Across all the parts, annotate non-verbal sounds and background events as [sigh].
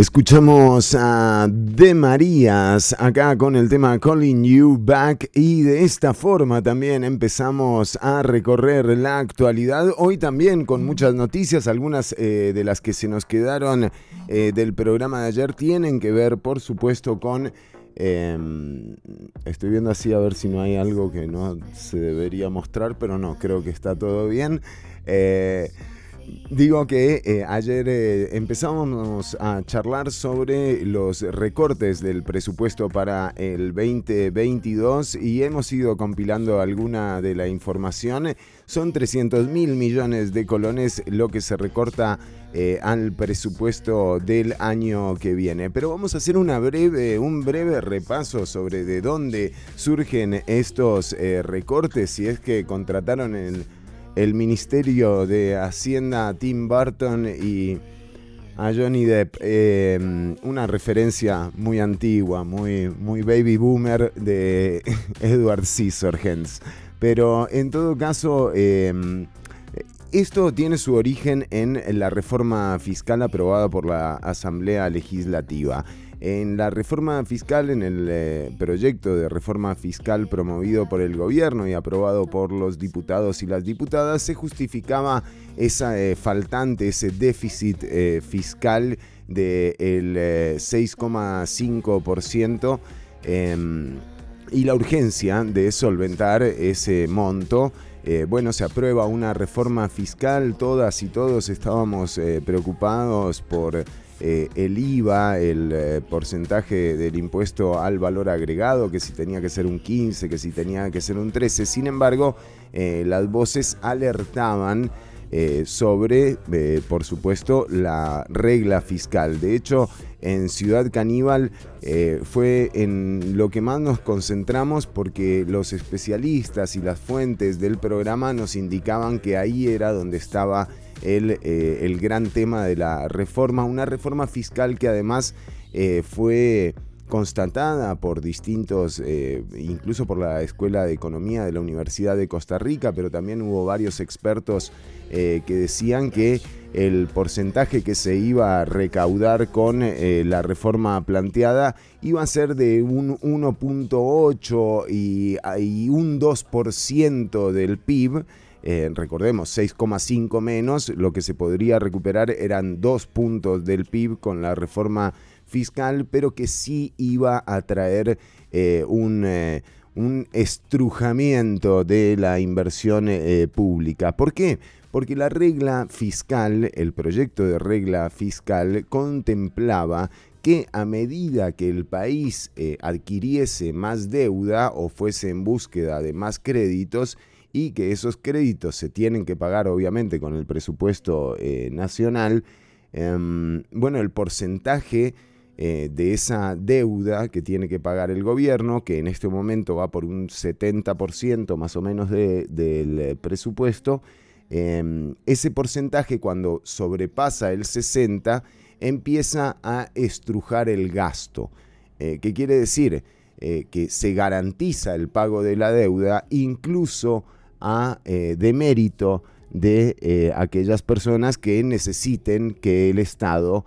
Escuchamos a De Marías acá con el tema Calling You Back y de esta forma también empezamos a recorrer la actualidad. Hoy también con muchas noticias, algunas eh, de las que se nos quedaron eh, del programa de ayer tienen que ver por supuesto con... Em, estoy viendo así a ver si no hay algo que no se debería mostrar, pero no, creo que está todo bien. Eh, Digo que eh, ayer eh, empezamos a charlar sobre los recortes del presupuesto para el 2022 y hemos ido compilando alguna de la información. Son 300 mil millones de colones lo que se recorta eh, al presupuesto del año que viene. Pero vamos a hacer una breve, un breve repaso sobre de dónde surgen estos recortes, si es que contrataron el el Ministerio de Hacienda a Tim Burton y a Johnny Depp. Em, una referencia muy antigua, muy, muy baby boomer de [laughs] Edward Scissorhands. Pero en todo caso, em, esto tiene su origen en la reforma fiscal aprobada por la Asamblea Legislativa. En la reforma fiscal, en el eh, proyecto de reforma fiscal promovido por el gobierno y aprobado por los diputados y las diputadas, se justificaba esa eh, faltante, ese déficit eh, fiscal del 6,5% em, y la urgencia de solventar ese monto bueno, se aprueba una reforma fiscal, todas y todos estábamos preocupados por el IVA, el porcentaje del impuesto al valor agregado, que si tenía que ser un 15, que si tenía que ser un 13. Sin embargo, las voces alertaban eh, sobre, eh, por supuesto, la regla fiscal. De hecho, en Ciudad Caníbal eh, fue en lo que más nos concentramos porque los especialistas y las fuentes del programa nos indicaban que ahí era donde estaba el, el gran tema de la reforma, una reforma fiscal que además fue constatada por distintos, incluso por la Escuela de Economía de la Universidad de Costa Rica, pero también hubo varios expertos eh, que decían que el porcentaje que se iba a recaudar con eh, la reforma planteada iba a ser de un 1.8 y, un 2% del PIB. Eh, recordemos, 6,5 menos, lo que se podría recuperar eran dos puntos del PIB con la reforma fiscal, pero que sí iba a traer un, un, estrujamiento de la inversión pública. ¿Por qué? porque la regla fiscal, el proyecto de regla fiscal contemplaba que a medida que el país eh, adquiriese más deuda o fuese en búsqueda de más créditos, y que esos créditos se tienen que pagar obviamente con el presupuesto eh, nacional, em, bueno, el porcentaje eh, de esa deuda que tiene que pagar el gobierno, que en este momento va por un 70% más o menos del presupuesto, Em, ese porcentaje cuando sobrepasa el 60 empieza a estrujar el gasto. Eh, ¿Qué quiere decir? Eh, que se garantiza el pago de la deuda incluso a eh, demérito de aquellas personas que necesiten que el Estado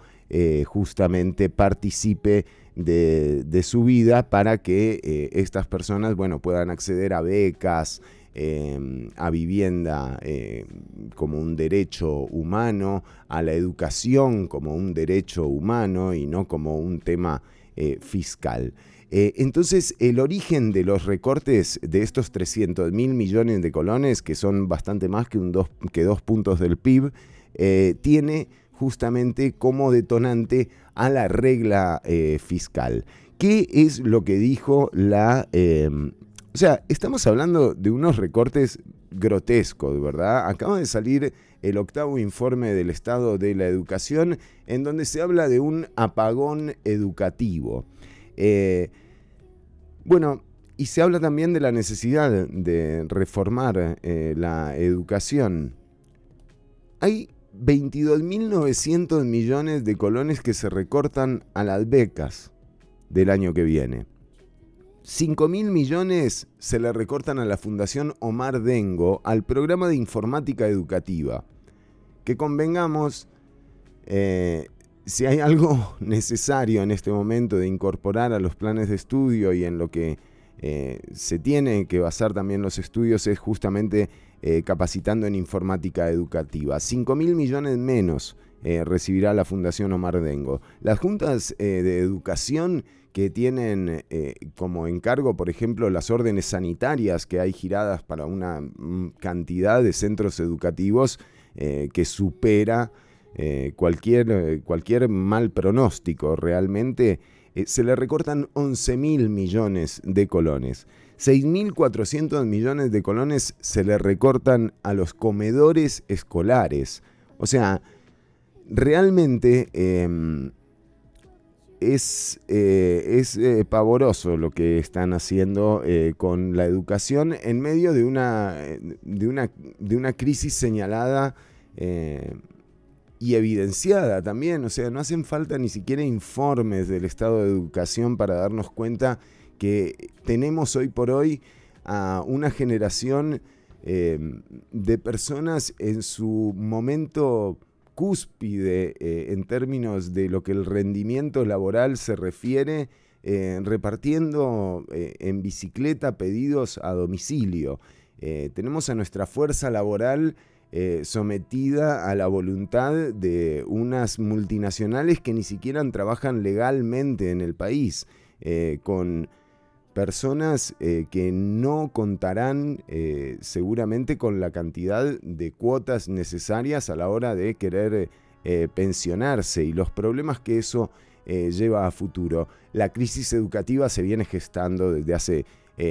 justamente participe de, su vida para que estas personas bueno, puedan acceder a becas, Em, a vivienda eh, como un derecho humano, a la educación como un derecho humano y no como un tema eh, fiscal. Eh, entonces, el origen de los recortes de estos 300 mil millones de colones, que son bastante más que, un dos, que dos puntos del PIB, tiene justamente como detonante a la regla fiscal. ¿Qué es lo que dijo la em, o sea, estamos hablando de unos recortes grotescos, ¿verdad? Acaba de salir el octavo informe del estado de la educación en donde se habla de un apagón educativo. Eh, bueno, y se habla también de la necesidad de reformar eh, la educación. Hay 22.900 millones de colones que se recortan a las becas del año que viene. 5 mil millones se le recortan a la Fundación Omar Dengo al programa de informática educativa. Que convengamos, eh, si hay algo [laughs] necesario en este momento de incorporar a los planes de estudio y en lo que eh, se tiene que basar también los estudios es justamente eh, capacitando en informática educativa. 5 mil millones menos recibirá la Fundación Omar Dengo. Las juntas de educación que tienen eh, como encargo, por ejemplo, las órdenes sanitarias que hay giradas para una mm, cantidad de centros educativos eh, que supera eh, cualquier, cualquier mal pronóstico. Realmente se le recortan 11 mil millones de colones. 6.400 millones de colones se le recortan a los comedores escolares. O sea, realmente em, es, eh, es eh, pavoroso lo que están haciendo eh, con la educación en medio de una, de una, de una crisis señalada y evidenciada también. O sea, no hacen falta ni siquiera informes del estado de educación para darnos cuenta que tenemos hoy por hoy a una generación de personas en su momento cúspide eh, en términos de lo que el rendimiento laboral se refiere, eh, repartiendo eh, en bicicleta pedidos a domicilio. tenemos a nuestra fuerza laboral sometida a la voluntad de unas multinacionales que ni siquiera trabajan legalmente en el país, con personas eh, que no contarán eh, seguramente con la cantidad de cuotas necesarias a la hora de querer pensionarse y los problemas que eso lleva a futuro. La crisis educativa se viene gestando desde hace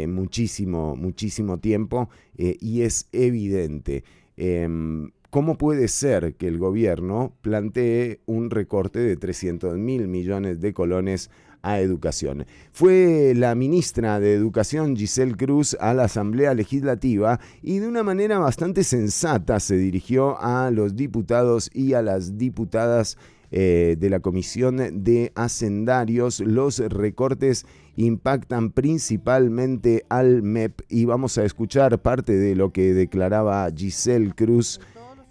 muchísimo, muchísimo tiempo y es evidente. Em, ¿Cómo puede ser que el gobierno plantee un recorte de 300 mil millones de colones a educación. Fue la ministra de Educación Giselle Cruz a la Asamblea Legislativa y de una manera bastante sensata se dirigió a los diputados y a las diputadas eh, de la Comisión de Hacendarios. Los recortes impactan principalmente al MEP y vamos a escuchar parte de lo que declaraba Giselle Cruz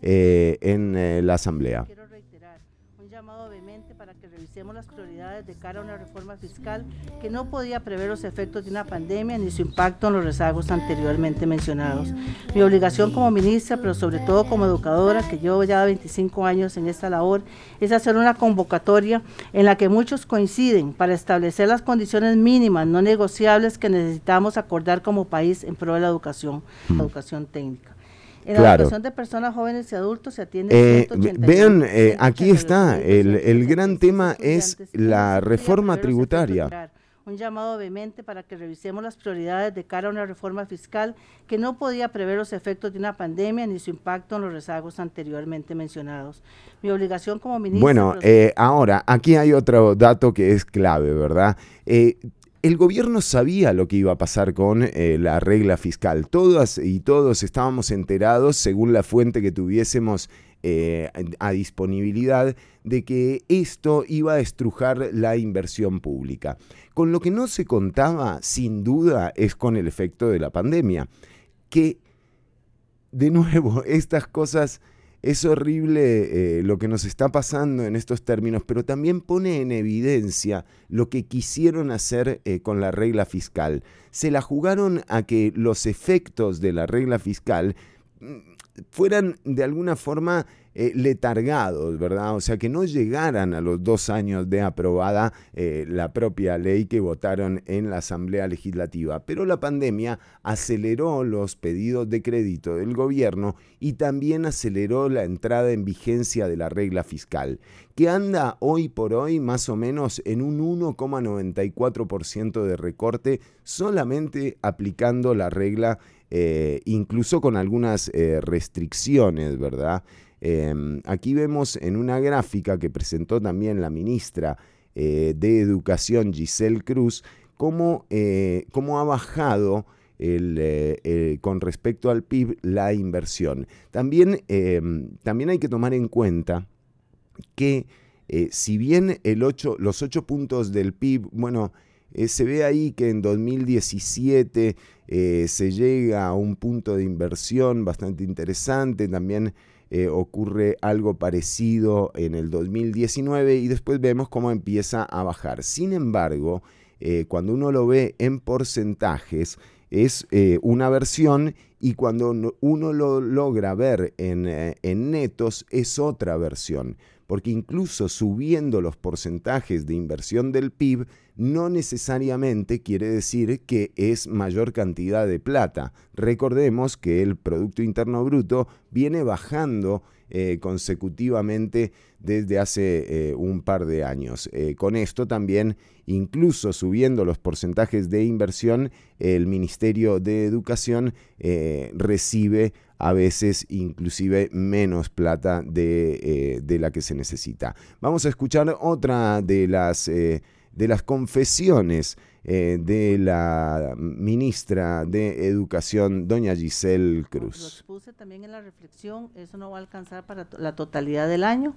eh, en eh, la Asamblea. Revisemos las prioridades de cara a una reforma fiscal que no podía prever los efectos de una pandemia ni su impacto en los rezagos anteriormente mencionados. Mi obligación como ministra, pero sobre todo como educadora, que llevo ya 25 años en esta labor, es hacer una convocatoria en la que muchos coinciden para establecer las condiciones mínimas no negociables que necesitamos acordar como país en pro de la educación, la mm. educación técnica. En la educación de personas jóvenes y adultos se atiende. Eh, vean, eh, aquí está, el, el gran tema es la reforma tributaria. Un llamado vehemente para que revisemos las prioridades de cara a una reforma fiscal que no podía prever los efectos de una pandemia ni su impacto en los rezagos anteriormente mencionados. Mi obligación como ministra... Bueno, eh, ahora, aquí hay otro dato que es clave, ¿verdad? Eh, el gobierno sabía lo que iba a pasar con eh, la regla fiscal. Todas y todos estábamos enterados, según la fuente que tuviésemos eh, a disponibilidad, de que esto iba a estrujar la inversión pública. Con lo que no se contaba, sin duda, es con el efecto de la pandemia. Que, de nuevo, [laughs] estas cosas es horrible eh, lo que nos está pasando en estos términos, pero también pone en evidencia lo que quisieron hacer eh, con la regla fiscal. Se la jugaron a que los efectos de la regla fiscal mm, fueran de alguna forma eh, letargados, ¿verdad? O sea, que no llegaran a los dos años de aprobada eh, la propia ley que votaron en la Asamblea Legislativa. Pero la pandemia aceleró los pedidos de crédito del gobierno y también aceleró la entrada en vigencia de la regla fiscal, que anda hoy por hoy más o menos en un 1,94% de recorte solamente aplicando la regla eh, incluso con algunas restricciones, ¿verdad? Em, aquí vemos en una gráfica que presentó también la ministra eh, de Educación, Giselle Cruz, cómo, eh, ha bajado eh, con respecto al PIB la inversión. También, em, también hay que tomar en cuenta que si bien los 8 puntos del PIB, bueno, se ve ahí que en 2017 se llega a un punto de inversión bastante interesante, también eh, ocurre algo parecido en el 2019 y después vemos cómo empieza a bajar. Sin embargo, eh, cuando uno lo ve en porcentajes, es eh, una versión y cuando uno lo logra ver en, en netos es otra versión porque incluso subiendo los porcentajes de inversión del PIB, no necesariamente quiere decir que es mayor cantidad de plata. Recordemos que el Producto Interno Bruto viene bajando eh, consecutivamente desde hace eh, un par de años. Eh, con esto también, incluso subiendo los porcentajes de inversión, el Ministerio de Educación recibe a veces inclusive menos plata de, la que se necesita. Vamos a escuchar otra de las, de las confesiones eh, de la ministra de Educación, doña Giselle Cruz. Lo puse también en la reflexión, eso no va a alcanzar para la totalidad del año.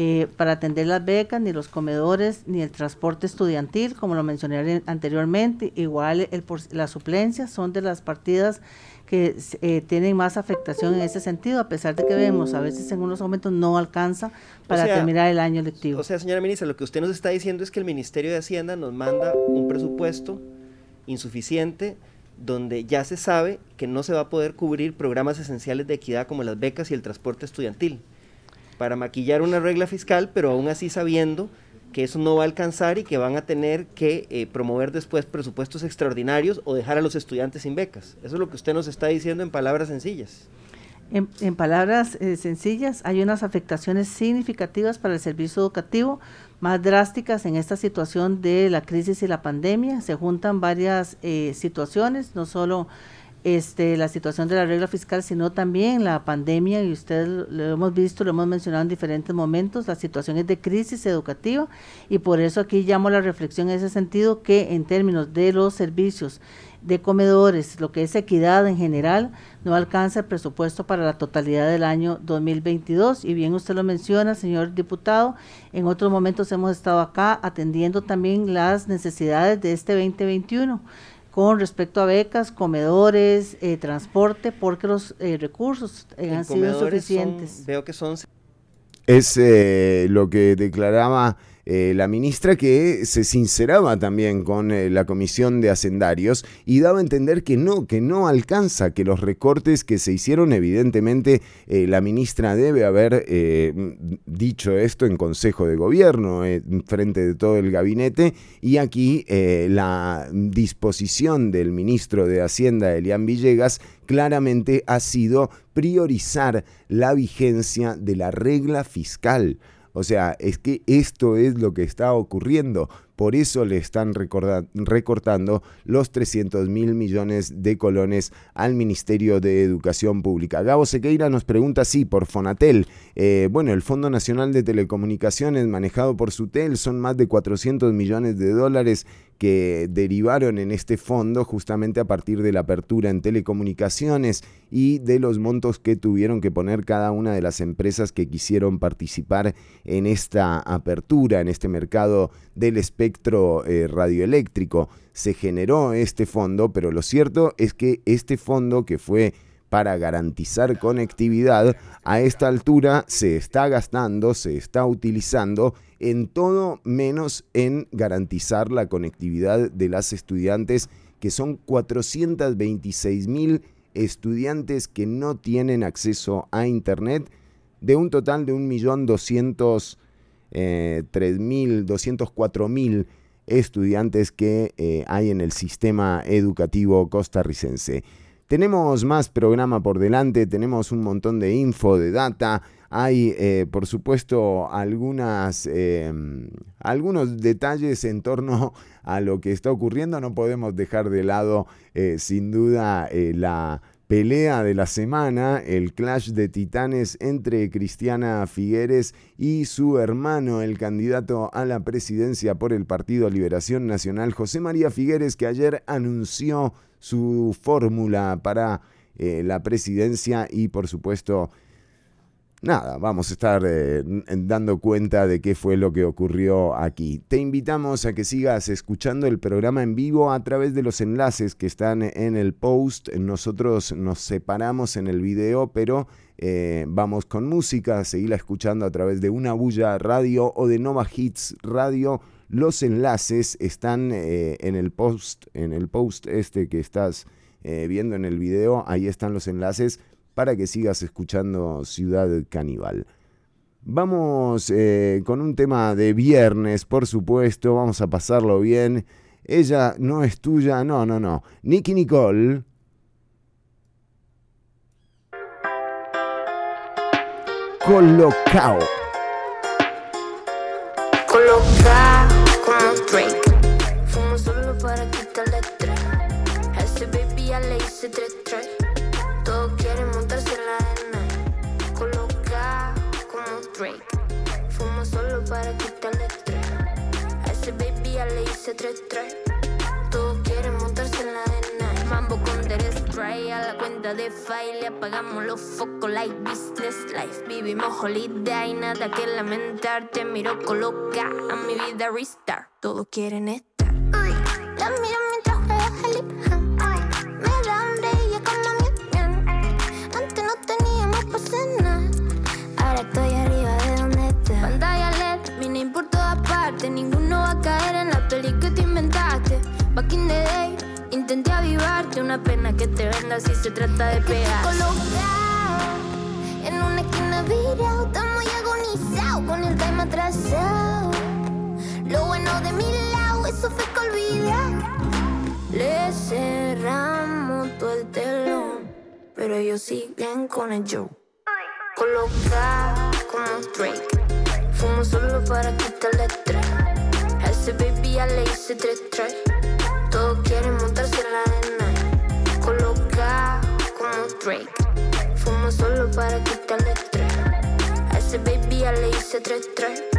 Eh, para atender las becas, ni los comedores, ni el transporte estudiantil, como lo mencioné anteriormente. Igual el, las suplencias son de las partidas que eh, tienen más afectación en ese sentido, a pesar de que vemos a veces en unos momentos no alcanza para terminar el año lectivo. O sea, señora ministra, lo que usted nos está diciendo es que el Ministerio de Hacienda nos manda un presupuesto insuficiente donde ya se sabe que no se va a poder cubrir programas esenciales de equidad como las becas y el transporte estudiantil para maquillar una regla fiscal, pero aún así sabiendo que eso no va a alcanzar y que van a tener que eh, promover después presupuestos extraordinarios o dejar a los estudiantes sin becas. Eso es lo que usted nos está diciendo en palabras sencillas. En, palabras eh, sencillas, hay unas afectaciones significativas para el servicio educativo, más drásticas en esta situación de la crisis y la pandemia. Se juntan varias eh, situaciones, no solo este, la situación de la regla fiscal, sino también la pandemia, y ustedes lo hemos visto, lo hemos mencionado en diferentes momentos, las situaciones de crisis educativa, y por eso aquí llamo la reflexión en ese sentido que en términos de los servicios de comedores, lo que es equidad en general, no alcanza el presupuesto para la totalidad del año 2022. Y bien usted lo menciona, señor diputado, en otros momentos hemos estado acá atendiendo también las necesidades de este 2021 con respecto a becas, comedores, eh, transporte, porque los eh, recursos eh, han sido insuficientes. veo que son... Es lo que declaraba eh, la ministra que se sinceraba también con eh, la comisión de hacendarios y daba a entender que no, que no alcanza, que los recortes que se hicieron, evidentemente eh, la ministra debe haber dicho esto en Consejo de Gobierno, frente de todo el gabinete, y aquí la disposición del ministro de Hacienda, Elian Villegas, claramente ha sido priorizar la vigencia de la regla fiscal. O sea, es que esto es lo que está ocurriendo. Por eso le están recortando los 300 mil millones de colones al Ministerio de Educación Pública. Gabo Sequeira nos pregunta, sí, por Fonatel. Eh, bueno, el Fondo Nacional de Telecomunicaciones manejado por Sutel son más de 400 millones de dólares que derivaron en este fondo justamente a partir de la apertura en telecomunicaciones y de los montos que tuvieron que poner cada una de las empresas que quisieron participar en esta apertura, en este mercado del espectro eh, radioeléctrico. Se generó este fondo, pero lo cierto es que este fondo que fue para garantizar conectividad, a esta altura se está gastando, se está utilizando en todo menos en garantizar la conectividad de las estudiantes, que son 426 mil estudiantes que no tienen acceso a Internet, de un total de 1.203.000, eh, 204.000 estudiantes que eh, hay en el sistema educativo costarricense. Tenemos más programa por delante, tenemos un montón de info, de data. Hay, eh, por supuesto, algunas, em, algunos detalles en torno [laughs] a lo que está ocurriendo. No podemos dejar de lado, eh, sin duda, eh, la pelea de la semana, el clash de titanes entre Cristiana Figueres y su hermano, el candidato a la presidencia por el Partido Liberación Nacional, José María Figueres, que ayer anunció su fórmula para la presidencia y por supuesto nada, vamos a estar eh, dando cuenta de qué fue lo que ocurrió aquí. Te invitamos a que sigas escuchando el programa en vivo a través de los enlaces que están en el post. Nosotros nos separamos en el video, pero eh, vamos con música, seguirla escuchando a través de una bulla radio o de Nova Hits Radio los enlaces están eh, en el post, en el post este que estás viendo en el video. Ahí están los enlaces para que sigas escuchando Ciudad Caníbal. Vamos eh, con un tema de viernes, por supuesto. Vamos a pasarlo bien. Ella no es tuya, no, no, no. Nicky Nicole. Colocao. Colocao como Drake. Fumo solo para quitarle estrés. A ese baby ya le hice tres tres. Drake. Fumo solo para quitarle estrés. A ese baby ya le hice tres tres. Todos quieren montarse en la arena. Mambo con Derek Spray a la cuenta de file. Apagamos los focos like business life. Vivimos holiday, nada que lamentar. Te miro coloca a mi vida restart. Todos quieren estar. La miro mientras juega pena que te venda si se trata de pegar. Colocado en una esquina virado. Estamos agonizados con el time atrasado. eso fue que olvidé. Le cerramos todo el telón, pero ellos siguen con el show. Coloca como Drake, fumo solo para quitarle estrés. A ese baby ya le hice tres tres. Todos quieren Drake. Fumo solo para quitarle estrés. A ese baby ya le hice 3-3.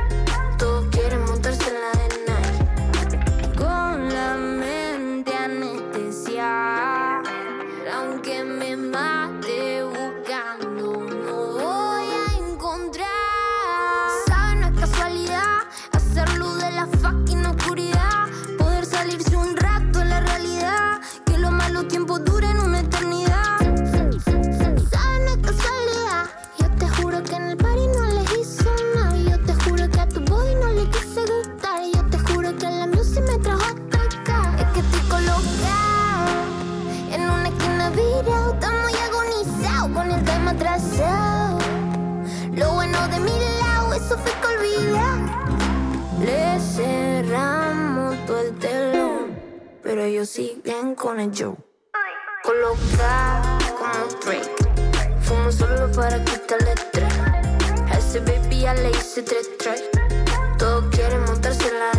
Ellos siguen con el show. Coloca como Drake, fumo solo para quitarle estrés. A ese baby ya le hice tres tres. Todos quieren montarse en la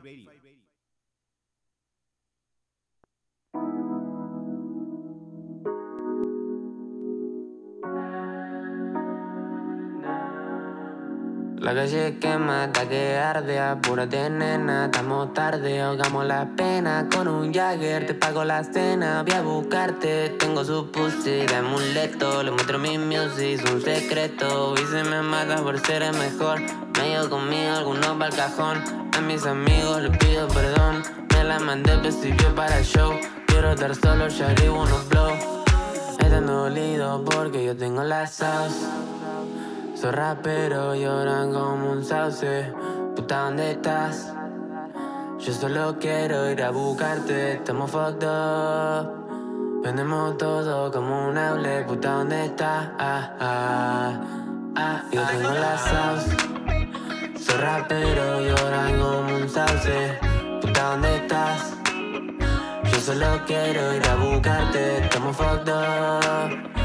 La calle quema hasta que arde, apúrate nena, estamos tarde, ahogamos la pena. Con un Jagger, te pago la cena, voy a buscarte, tengo su pussy de amuleto, le muestro mi music, un secreto, y se me mata por ser el mejor, me llevo conmigo algunos pa'l cajón, a mis amigos les pido perdón, me la mandé principio para el show, quiero estar solo, shawty wanna blow, están dolido porque yo tengo la sauce. Soy rapero, lloran como un sauce. Puta, ¿dónde estás? Yo solo quiero ir a buscarte, estamos fucked up. Vendemos todo como un hable, puta, ¿dónde estás? Ah, ah, ah. Yo tengo la sauce. Soy rapero, lloran como un sauce. Puta, ¿dónde estás? Yo solo quiero ir a buscarte, estamos fucked up.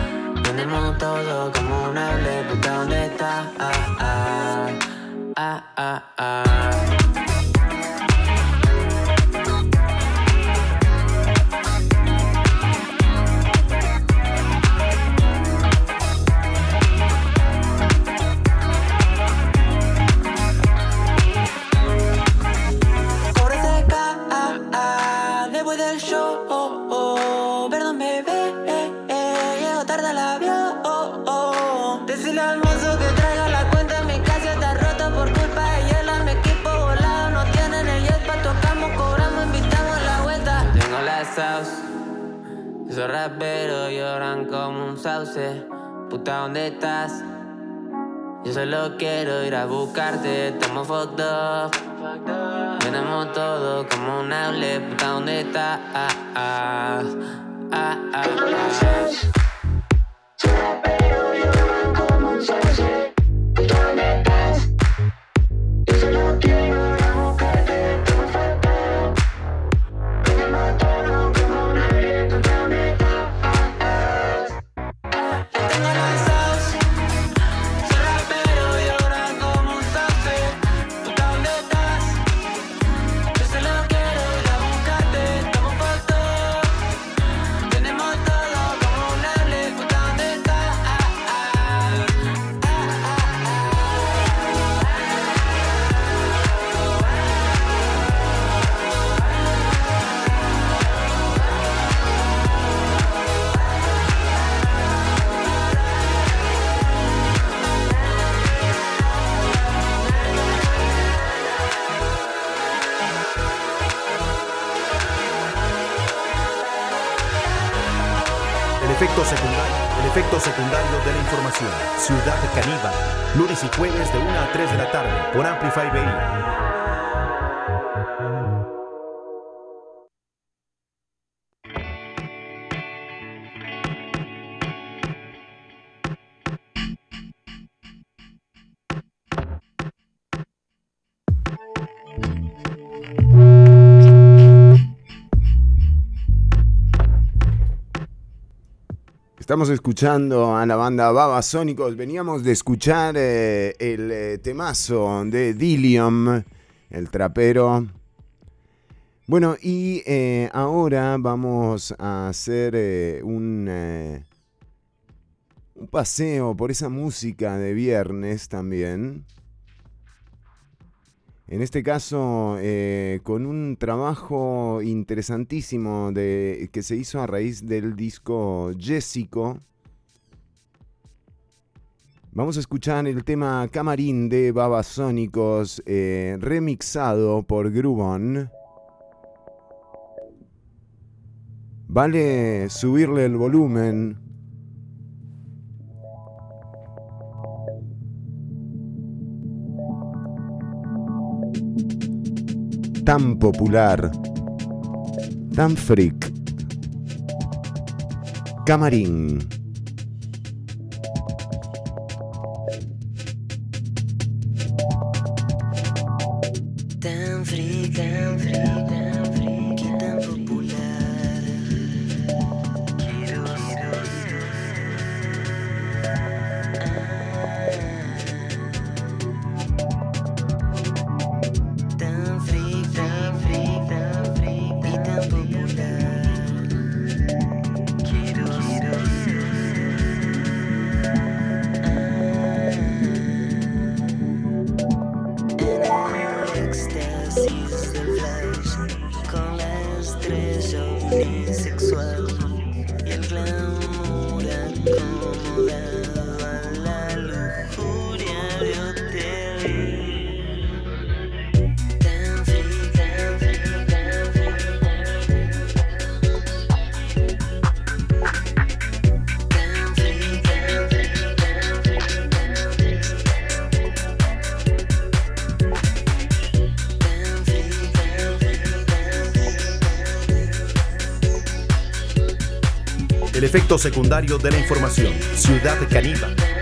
Tenemos todo como un hable, puta, ¿dónde está? Ah, ah, ah, ah, ah. Corre seca, ah, ah, después del show, oh, oh, perdón Tengo la sauce, soy rapero, lloran como un sauce, puta, ¿dónde estás? Yo solo quiero ir a buscarte, estamos fucked up. Tenemos todo como un hable, puta, ¿dónde está? Ah, ah, ah, ah, ah. Estamos escuchando a la banda Babasónicos. Veníamos de escuchar eh, el eh, temazo de Dilium, el trapero. Bueno, y eh, ahora vamos a hacer un paseo por esa música de viernes también. En este caso, eh, con un trabajo interesantísimo de, que se hizo a raíz del disco Jessico. Vamos a escuchar el tema Camarín de Babasónicos, eh, remixado por Grubon. Vale subirle el volumen tan popular, tan freak. Camarín. Efecto secundario de la información. Ciudad Caníbal.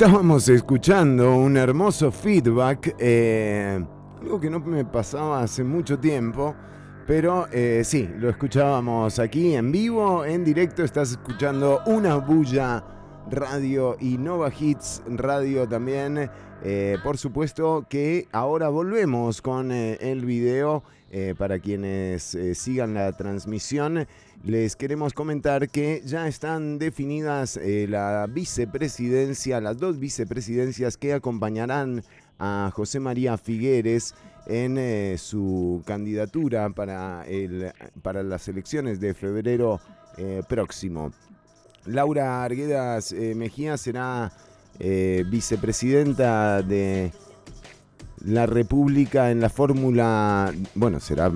Estábamos escuchando un hermoso feedback, eh, algo que no me pasaba hace mucho tiempo, pero eh, sí, lo escuchábamos aquí en vivo, en directo, estás escuchando una bulla radio y Nova Hits Radio también. Eh, por supuesto que ahora volvemos con el video para quienes sigan la transmisión les queremos comentar que ya están definidas eh, la vicepresidencia, las dos vicepresidencias que acompañarán a José María Figueres en eh, su candidatura para, el, para las elecciones de febrero eh, próximo. Laura Arguedas Mejía será vicepresidenta de la República en la fórmula, bueno, será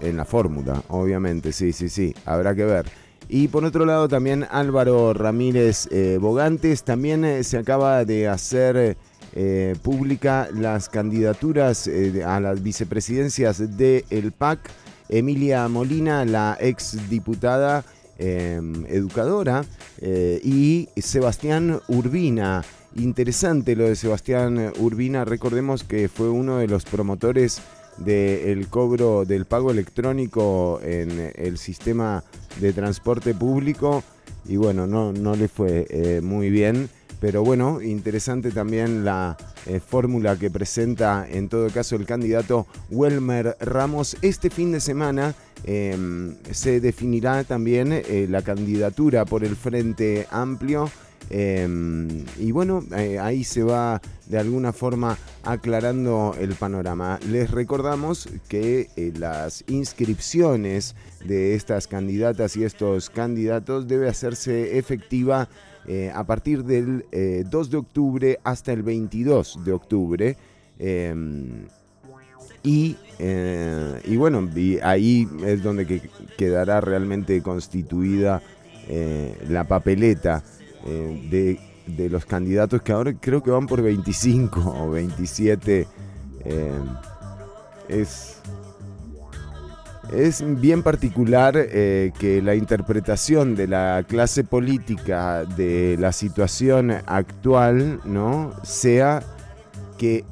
en la fórmula, obviamente, sí, sí, sí, habrá que ver. Y por otro lado también Álvaro Ramírez eh, Bogantes, también eh, se acaba de hacer eh, pública las candidaturas a las vicepresidencias del el PAC. Emilia Molina, la ex diputada em, educadora, y Sebastián Urbina, Interesante lo de Sebastián Urbina, recordemos que fue uno de los promotores del cobro del pago electrónico en el sistema de transporte público. Y bueno, no, no le fue eh, muy bien, pero bueno, interesante también la eh, fórmula que presenta en todo caso el candidato Welmer Ramos. Este fin de semana em, se definirá también eh, la candidatura por el Frente Amplio Em, y bueno, eh, ahí se va de alguna forma aclarando el panorama. Les recordamos que eh, las inscripciones de estas candidatas y estos candidatos debe hacerse efectiva eh, a partir del 2 de octubre hasta el 22 de octubre. Em, y, bueno, ahí es donde quedará realmente constituida la papeleta eh, de, los candidatos que ahora creo que van por 25 [laughs] o 27. Eh, es, es bien particular eh, que la interpretación de la clase política de la situación actual ¿no? sea que,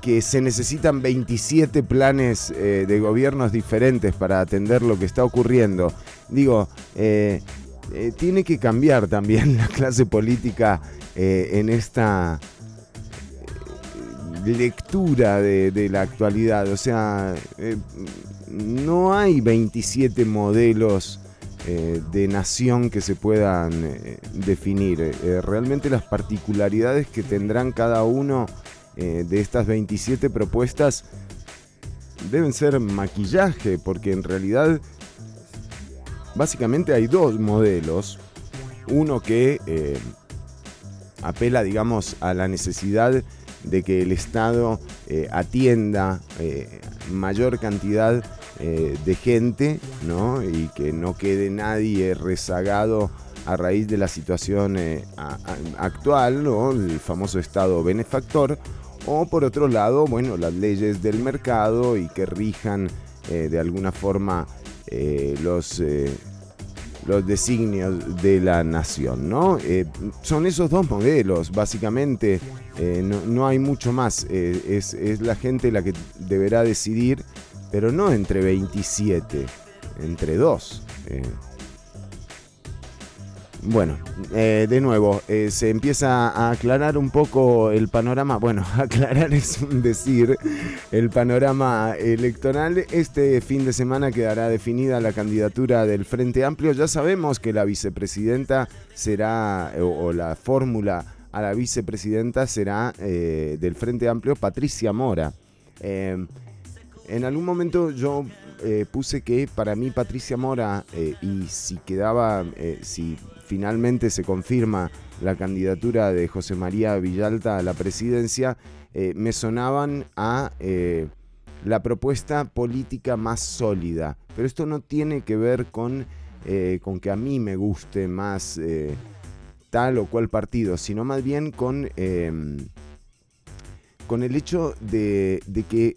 que se necesitan 27 planes de gobiernos diferentes para atender lo que está ocurriendo. Digo, tiene que cambiar también [laughs] la clase política eh, en esta eh, lectura de, la actualidad. O sea, no hay 27 modelos de nación que se puedan definir. realmente las particularidades que tendrán cada uno de estas 27 propuestas deben ser maquillaje, porque en realidad Básicamente hay dos modelos. Uno que eh, apela, digamos, a la necesidad de que el Estado eh, atienda eh, mayor cantidad de gente, ¿no? Y que no quede nadie rezagado a raíz de la situación actual, ¿no? El famoso Estado benefactor. O por otro lado, bueno, las leyes del mercado y que rijan de alguna forma los los designios de la nación, ¿no? Eh, son esos dos modelos, básicamente, eh, no, hay mucho más, eh, es, es, la gente la que deberá decidir, pero no entre 27, entre dos. Bueno, eh, de nuevo, eh, se empieza a aclarar un poco el panorama, bueno, [laughs] aclarar es decir, el panorama electoral. Este fin de semana quedará definida la candidatura del Frente Amplio. Ya sabemos que la vicepresidenta será, o, la fórmula a la vicepresidenta será eh, del Frente Amplio Patricia Mora. en algún momento yo puse que para mí Patricia Mora, y si quedaba, si finalmente se confirma la candidatura de José María Villalta a la presidencia, eh, me sonaban a eh, la propuesta política más sólida. Pero esto no tiene que ver con, eh, con que a mí me guste más tal o cual partido, sino más bien con, con el hecho de, de, que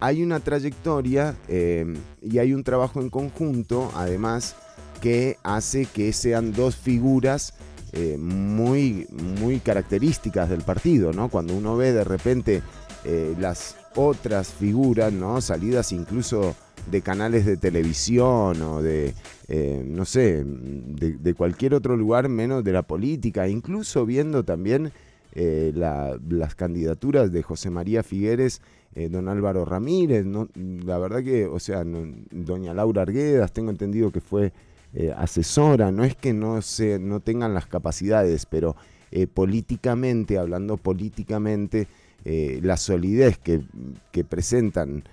hay una trayectoria y hay un trabajo en conjunto, además, que hace que sean dos figuras eh, muy, muy características del partido, ¿no? Cuando uno ve de repente eh, las otras figuras, ¿no? Salidas incluso de canales de televisión o de, eh, no sé, de, cualquier otro lugar menos de la política, incluso viendo también las candidaturas de José María Figueres, don Álvaro Ramírez, la verdad que, o sea, doña Laura Arguedas, tengo entendido que fue eh, asesora, no es que no, se, no tengan las capacidades, pero eh, políticamente, hablando políticamente, eh, la solidez que, presentan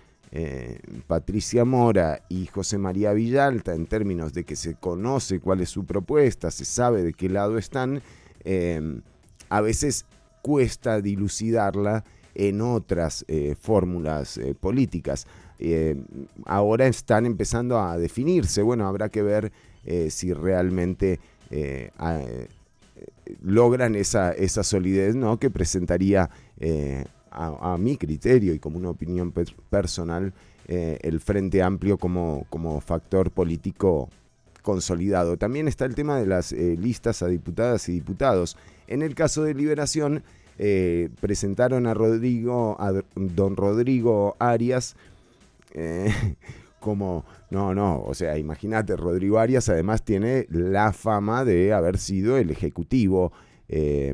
Patricia Mora y José María Villalta en términos de que se conoce cuál es su propuesta, se sabe de qué lado están, a veces cuesta dilucidarla en otras fórmulas políticas. ahora están empezando a definirse, bueno, habrá que ver eh, si realmente eh, eh, logran esa, esa, solidez ¿no? que presentaría a, mi criterio y como una opinión personal el Frente Amplio como, como factor político consolidado. También está el tema de las listas a diputadas y diputados. En el caso de Liberación, presentaron a Rodrigo, a don Rodrigo Arias, [laughs] como, no, no, o sea, imagínate, Rodrigo Arias además tiene la fama de haber sido el ejecutivo eh,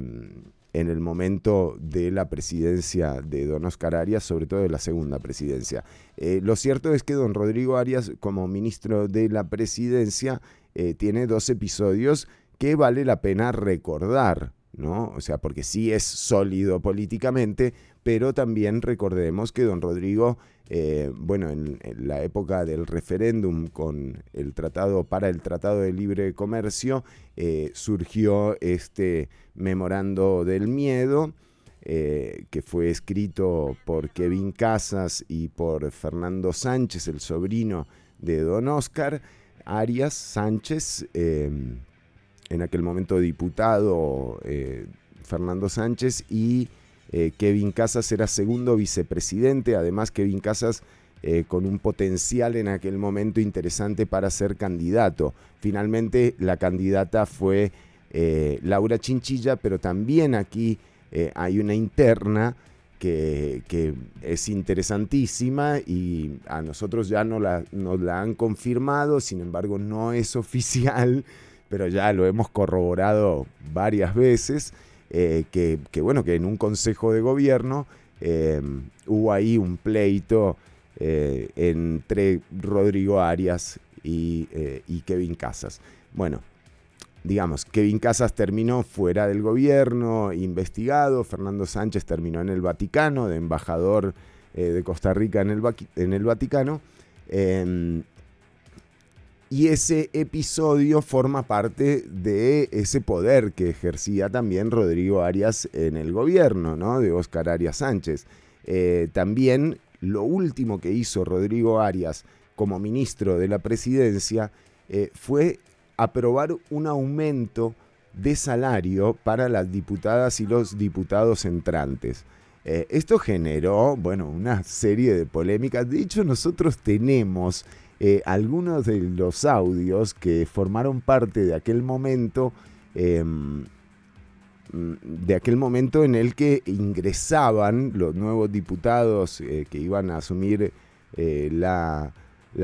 en el momento de la presidencia de don Oscar Arias, sobre todo de la segunda presidencia. Eh, lo cierto es que don Rodrigo Arias, como ministro de la presidencia, eh, tiene dos episodios que vale la pena recordar. ¿no? O sea, porque sí es sólido políticamente, pero también recordemos que don Rodrigo, eh, bueno, en, la época del referéndum con el tratado para el Tratado de Libre Comercio, eh, surgió este memorando del miedo. Eh, que fue escrito por Kevin Casas y por Fernando Sánchez, el sobrino de don Oscar Arias Sánchez, en aquel momento diputado Fernando Sánchez y eh, Kevin Casas era segundo vicepresidente, además Kevin Casas eh, con un potencial en aquel momento interesante para ser candidato. Finalmente la candidata fue Laura Chinchilla, pero también aquí hay una interna que, es interesantísima y a nosotros ya no la, nos la han confirmado, sin embargo no es [laughs] oficial pero ya lo hemos corroborado varias veces, eh, que, bueno, que en un consejo de gobierno em, hubo ahí un pleito eh, entre Rodrigo Arias eh, y, Kevin Casas. Bueno, digamos, Kevin Casas terminó fuera del gobierno, investigado, Fernando Sánchez terminó en el Vaticano, de embajador de Costa Rica en el, en el Vaticano. Em, y ese episodio forma parte de ese poder que ejercía también Rodrigo Arias en el gobierno, ¿no? De Oscar Arias Sánchez. Eh, también lo último que hizo Rodrigo Arias como ministro de la presidencia eh, fue aprobar un aumento de salario para las diputadas y los diputados entrantes. Eh, esto generó, bueno, una serie de polémicas. De hecho, nosotros tenemos eh, algunos de los audios que formaron parte de aquel momento, em, de aquel momento en el que ingresaban los nuevos diputados eh, que iban a asumir eh, la,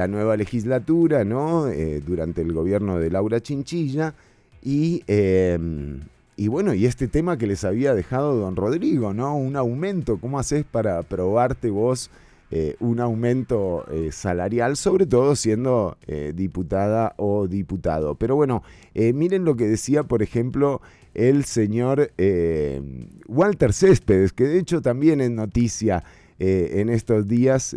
nueva legislatura, ¿no? durante el gobierno de Laura Chinchilla. Y, em, y bueno, y este tema que les había dejado don Rodrigo, ¿no? Un aumento, ¿cómo haces para aprobarte vos? Eh, un aumento eh, salarial, sobre todo siendo eh, diputada o diputado. Pero bueno, miren lo que decía, por ejemplo, el señor Walter Céspedes, que de hecho también es noticia. en estos días,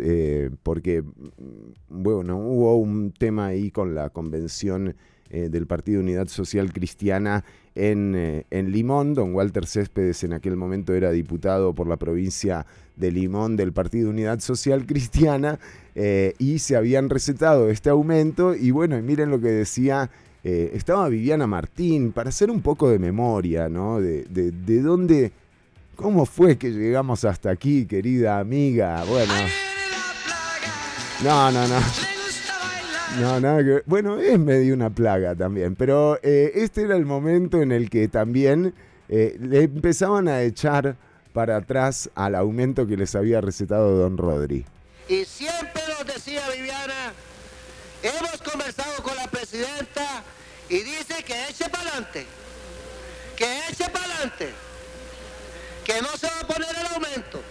porque mm, bueno, hubo un tema ahí con la convención del Partido Unidad Social Cristiana en, en, Limón. Don Walter Céspedes en aquel momento era diputado por la provincia de Limón del Partido Unidad Social Cristiana eh, y se habían recetado este aumento y bueno, miren lo que decía, eh, estaba Viviana Martín, para hacer un poco de memoria, ¿no? De, de, dónde, cómo fue que llegamos hasta aquí, querida amiga, bueno. No, no, no. No, nada que Bueno, es medio una plaga también, pero eh, este era el momento en el que también le empezaban a echar para atrás al aumento que les había recetado don Rodri. Y siempre nos decía Viviana, hemos conversado con la presidenta y dice que eche para adelante, que eche para adelante, que no se va a poner el aumento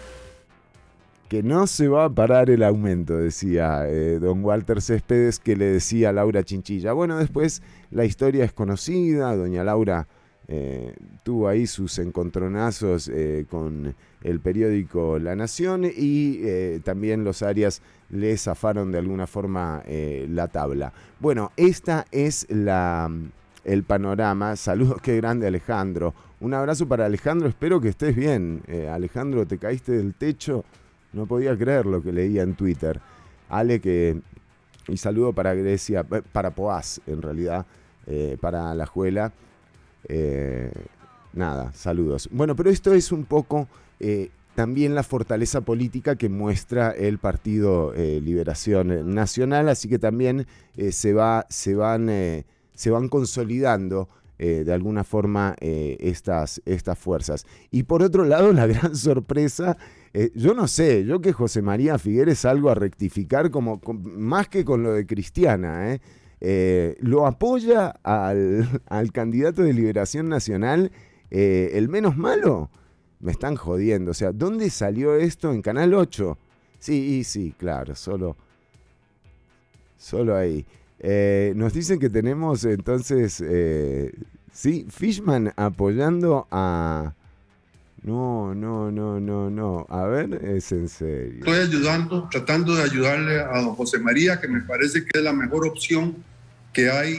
que no se va a parar el aumento, decía eh, don Walter Céspedes, que le decía a Laura Chinchilla. Bueno, después la historia es conocida, doña Laura eh, tuvo ahí sus encontronazos eh, con el periódico La Nación y también los Arias le zafaron de alguna forma la tabla. Bueno, esta es la, el panorama. Saludos, qué grande Alejandro. Un abrazo para Alejandro, espero que estés bien. Alejandro, te caíste del techo. No podía creer lo que leía en Twitter. Ale, que. Y saludo para Grecia, eh, para Poaz, en realidad, eh, para la Juela. Eh, nada, saludos. Bueno, pero esto es un poco también la fortaleza política que muestra el Partido Liberación Nacional, así que también se, va, se, van, se van consolidando de alguna forma estas, estas fuerzas. Y por otro lado, la gran [laughs] sorpresa eh, yo no sé, yo que José María Figueres algo a rectificar como, más que con lo de Cristiana, ¿eh? Eh, lo apoya [laughs] al, candidato de Liberación Nacional, el menos malo. Me están jodiendo. O sea, ¿dónde salió esto? En Canal 8. Sí, sí, claro, solo, solo ahí. nos dicen que tenemos entonces, sí, Fishman apoyando a, no, no, no, no, no. A ver, es en serio. Estoy ayudando, tratando de ayudarle a don José María, que me parece que es la mejor opción que hay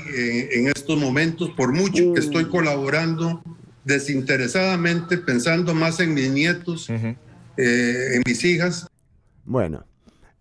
en estos momentos, por mucho que estoy colaborando desinteresadamente, pensando más en mis nietos, eh, en mis hijas. Bueno,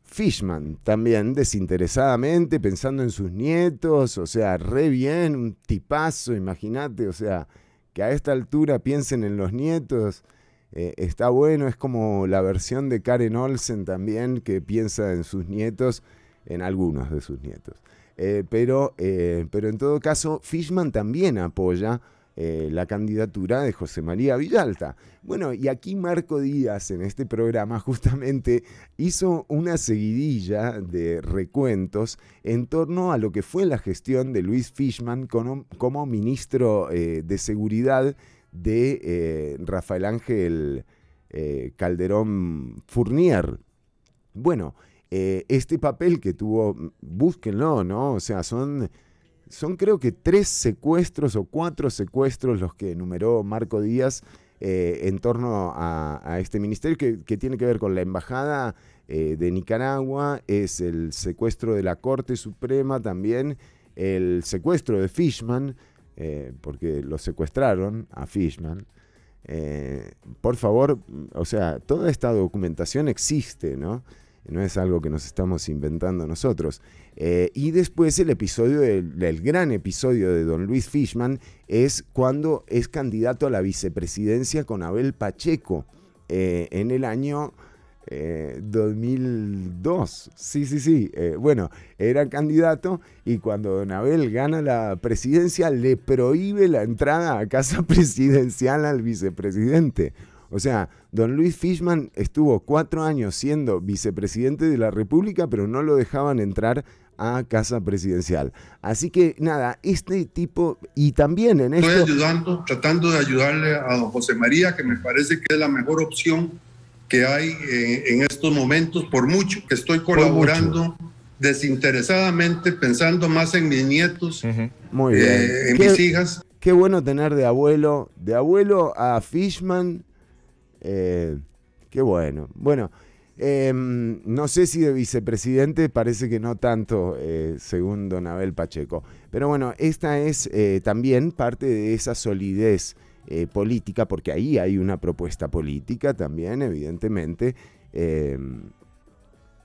Fishman también desinteresadamente, pensando en sus nietos, o sea, re bien, un tipazo, imagínate, o sea, que a esta altura piensen en los nietos. Eh, está bueno, es como la versión de Karen Olsen también, que piensa en sus nietos, en algunos de sus nietos. Eh, pero, eh, pero en todo caso, Fishman también apoya la candidatura de José María Villalta. Bueno, y aquí Marco Díaz en este programa justamente hizo una seguidilla de recuentos en torno a lo que fue la gestión de Luis Fishman como, ministro de Seguridad de eh, Rafael Ángel eh, Calderón Fournier. Bueno, eh, este papel que tuvo, búsquenlo, ¿no? O sea, son, son creo que tres secuestros o cuatro secuestros los que enumeró Marco Díaz en torno a, este ministerio que, tiene que ver con la embajada de Nicaragua, es el secuestro de la Corte Suprema también, el secuestro de Fishman, eh, porque lo secuestraron a Fishman. Eh, por favor, o sea, toda esta documentación existe, ¿no? No es algo que nos estamos inventando nosotros. Eh, y después el episodio, del, gran episodio de Don Luis Fishman es cuando es candidato a la vicepresidencia con Abel Pacheco en el año 2002. Eh, sí, sí, sí. Eh, bueno, era candidato y cuando Don Abel gana la presidencia le prohíbe la entrada a casa [laughs] presidencial al vicepresidente. O sea, don Luis Fishman estuvo cuatro años siendo vicepresidente de la República, pero no lo dejaban entrar a casa presidencial. Así que nada, este tipo, y también en esto... Estoy ayudando, tratando de ayudarle a don José María, que me parece que es la mejor opción que hay eh, en estos momentos, por mucho que estoy colaborando desinteresadamente, pensando más en mis nietos, Muy eh, en mis hijas. Qué bueno tener de abuelo, de abuelo a Fishman. Eh, qué bueno. Bueno, em, no sé si de vicepresidente, parece que no tanto, según don Abel Pacheco. Pero bueno, esta es también parte de esa solidez eh, política, porque ahí hay una propuesta política también, evidentemente. Eh,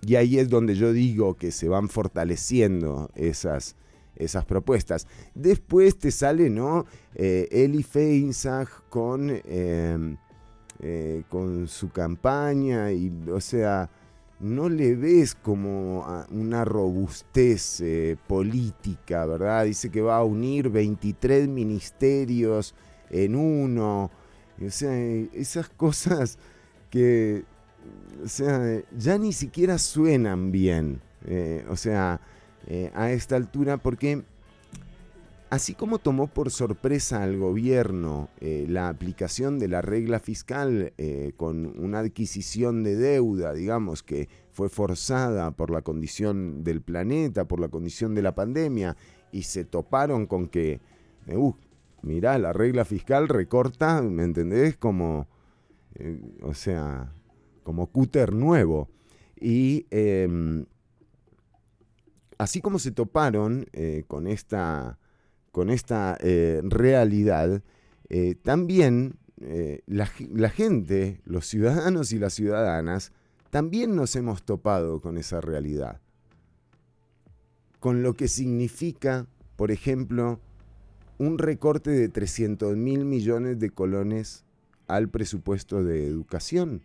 y ahí es donde yo digo que se van fortaleciendo esas, esas propuestas. Después te sale, ¿no? Eh, Eli Feinsach con, con su campaña, y, o sea, no le ves como una robustez eh, política, ¿verdad? Dice que va a unir 23 ministerios en uno. O sea, esas cosas que, o sea, ya ni siquiera suenan bien. Eh, o sea, eh, a esta altura, porque así como tomó por sorpresa al gobierno eh, la aplicación de la regla fiscal con una adquisición de deuda, digamos, que fue forzada por la condición del planeta, por la condición de la pandemia, y se toparon con que, uh, mirá, la regla fiscal recorta, ¿me entendés? Como, o sea, como cúter nuevo. Y em, así como se toparon eh, con esta, con esta eh, realidad, eh, también la, la, gente, los ciudadanos y las ciudadanas, también nos hemos topado con esa realidad. Con lo que significa, por ejemplo, un recorte de 300 mil millones de colones al presupuesto de educación.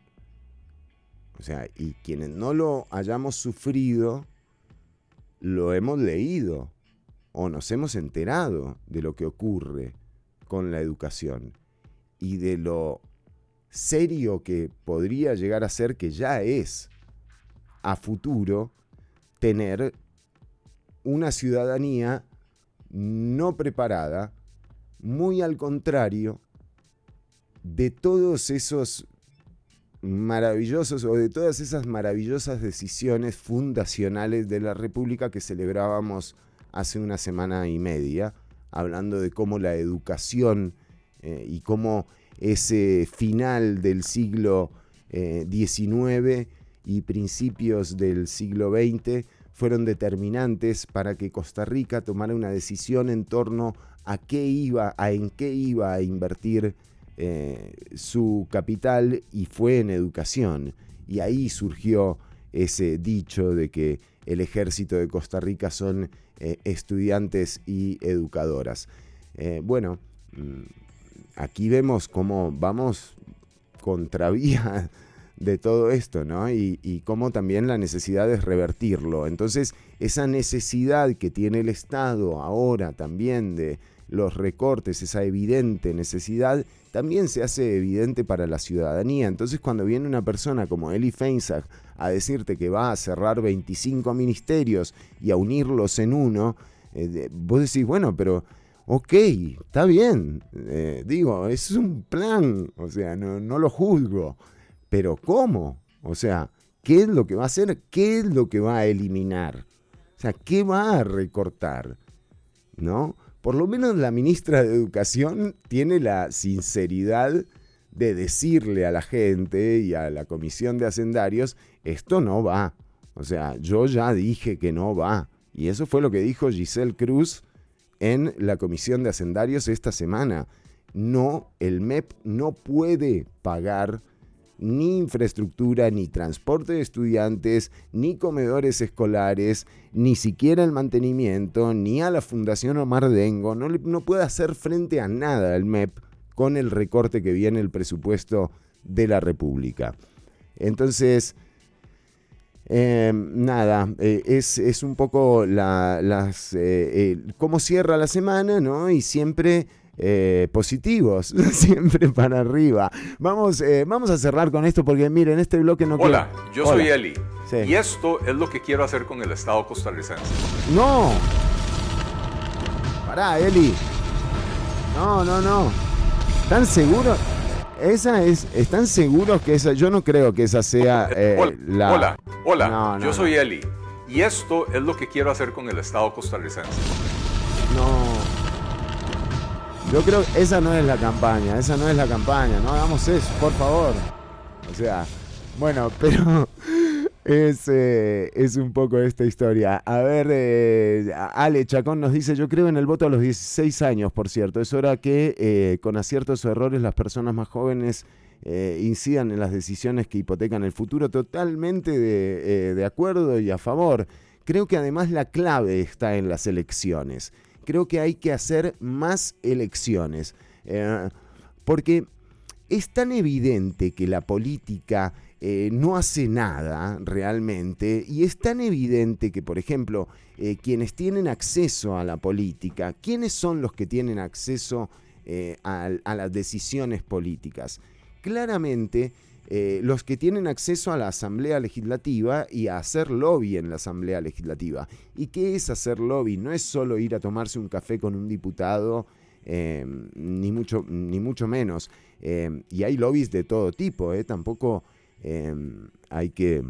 O sea, y quienes no lo hayamos sufrido, lo hemos leído o nos hemos enterado de lo que ocurre con la educación y de lo serio que podría llegar a ser que ya es a futuro tener una ciudadanía no preparada, muy al contrario de todos esos maravillosos o de todas esas maravillosas decisiones fundacionales de la República que celebrábamos hace una semana y media, hablando de cómo la educación eh, y cómo ese final del siglo XIX eh, y principios del siglo XX fueron determinantes para que Costa Rica tomara una decisión en torno a qué iba, a en qué iba a invertir eh, su capital y fue en educación. Y ahí surgió ese dicho de que el ejército de Costa Rica son eh, estudiantes y educadoras. Eh, bueno, mm, aquí vemos cómo vamos contravía de todo esto, ¿no? Y, y cómo también la necesidad es revertirlo. Entonces, esa necesidad que tiene el Estado ahora también de los recortes, esa evidente necesidad, también se hace evidente para la ciudadanía. Entonces cuando viene una persona como Eli Feinsack a decirte que va a cerrar 25 ministerios y a unirlos en uno, eh, vos decís, bueno, pero ok, está bien, eh, digo, es un plan, o sea, no, no lo juzgo, pero ¿cómo? O sea, ¿qué es lo que va a hacer? ¿Qué es lo que va a eliminar? O sea, ¿qué va a recortar? ¿No? Por lo menos la ministra de Educación tiene la sinceridad de decirle a la gente y a la comisión de hacendarios, esto no va. O sea, yo ya dije que no va. Y eso fue lo que dijo Giselle Cruz en la comisión de hacendarios esta semana. No, el MEP no puede pagar ni infraestructura, ni transporte de estudiantes, ni comedores escolares, ni siquiera el mantenimiento, ni a la Fundación Omar Dengo. No, no puede hacer frente a nada el MEP con el recorte que viene el presupuesto de la República. Entonces, em, nada, eh, es, un poco la, las, eh, cómo cierra la semana, ¿no? Y siempre eh, positivos, [laughs] siempre para arriba. Vamos, eh, vamos a cerrar con esto porque miren, este bloque no Hola, yo soy Eli. Y esto es lo que quiero hacer con el Estado costarricense. No. Pará, Eli. No, no, no. ¿Están seguros? Esa es, ¿están seguros que esa? Yo no creo que esa sea [laughs] eh, hola, la. Hola, hola. yo soy Eli. Y esto es lo que quiero hacer con el Estado costarricense. No. Yo creo que esa no es la campaña, esa no es la campaña, no hagamos eso, por favor. O sea, bueno, [laughs] pero es, eh, es un poco esta historia. A ver, eh, Ale Chacón nos dice, yo creo en el voto a los 16 años, por cierto. Es hora que eh, con aciertos o errores las personas más jóvenes incidan en las decisiones que hipotecan el futuro. Totalmente de acuerdo y a favor. Creo que además la clave está en las elecciones creo que hay que hacer más elecciones. Eh, porque es tan evidente que la política eh, no hace nada realmente y es tan evidente que, por ejemplo, eh, quienes tienen acceso a la política, ¿quiénes son los que tienen acceso a, las decisiones políticas? Claramente, los que tienen acceso a la Asamblea Legislativa y a hacer lobby en la Asamblea Legislativa. ¿Y qué es hacer lobby? No es solo ir a tomarse un café con un diputado, ni, mucho, ni mucho menos. y hay lobbies de todo tipo, tampoco Em, hay que,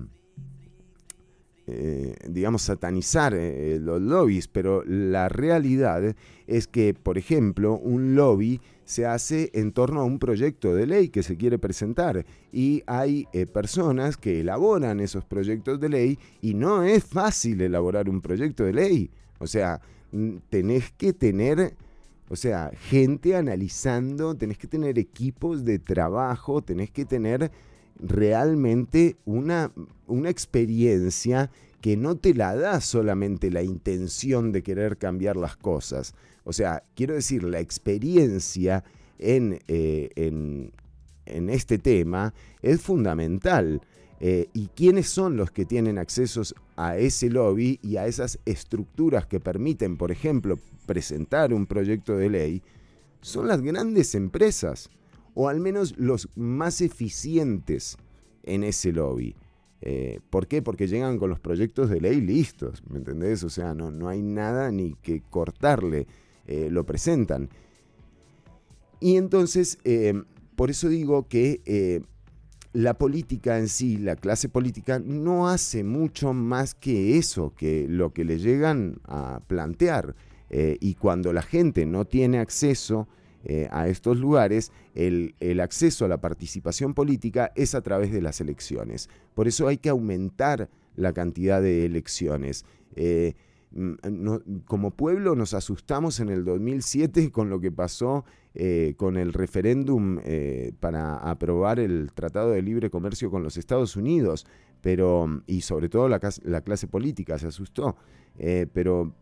eh, digamos, satanizar eh, los lobbies, pero la realidad es que, por ejemplo, un lobby se hace en torno a un proyecto de ley que se quiere presentar y hay eh, personas que elaboran esos proyectos de ley y no es fácil elaborar un proyecto de ley. O sea, tenés que tener o sea, gente analizando, tenés que tener equipos de trabajo, tenés que tener realmente una, una experiencia que no te la da solamente la intención de querer cambiar las cosas. O sea, quiero decir, la experiencia en, eh, en, este tema es fundamental. Eh, ¿Y quiénes son los que tienen accesos a ese lobby y a esas estructuras que permiten, por ejemplo, presentar un proyecto de ley? Son las grandes empresas o al menos los más eficientes en ese lobby. Eh, ¿Por qué? Porque llegan con los proyectos de ley listos, ¿me entendés? O sea, no, no hay nada ni que cortarle, eh, lo presentan. Y entonces, eh, por eso digo que la política en sí, la clase política, no hace mucho más que eso, que lo que le llegan a plantear. y cuando la gente no tiene acceso eh, a estos lugares, el, acceso a la participación política es a través de las elecciones. Por eso hay que aumentar la cantidad de elecciones. Eh, mm, como pueblo nos asustamos en el 2007 [laughs] con lo que pasó eh, con el referéndum para aprobar el Tratado de Libre Comercio con los Estados Unidos, pero, y sobre todo la, la clase política se asustó, pero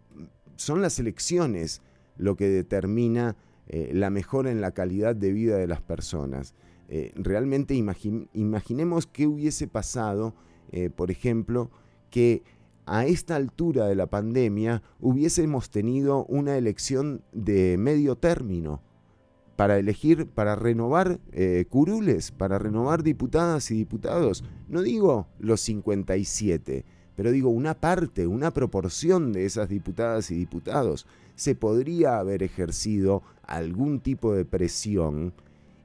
son las elecciones lo que determina eh, la mejora en la calidad de vida de las personas. Eh, realmente imaginemos qué hubiese pasado, eh, por ejemplo, que a esta altura de la pandemia hubiésemos tenido una elección de medio término para elegir, para renovar curules, para renovar diputadas y diputados. No digo los 57, pero digo una parte, una proporción de esas diputadas y diputados se podría haber ejercido algún tipo de presión,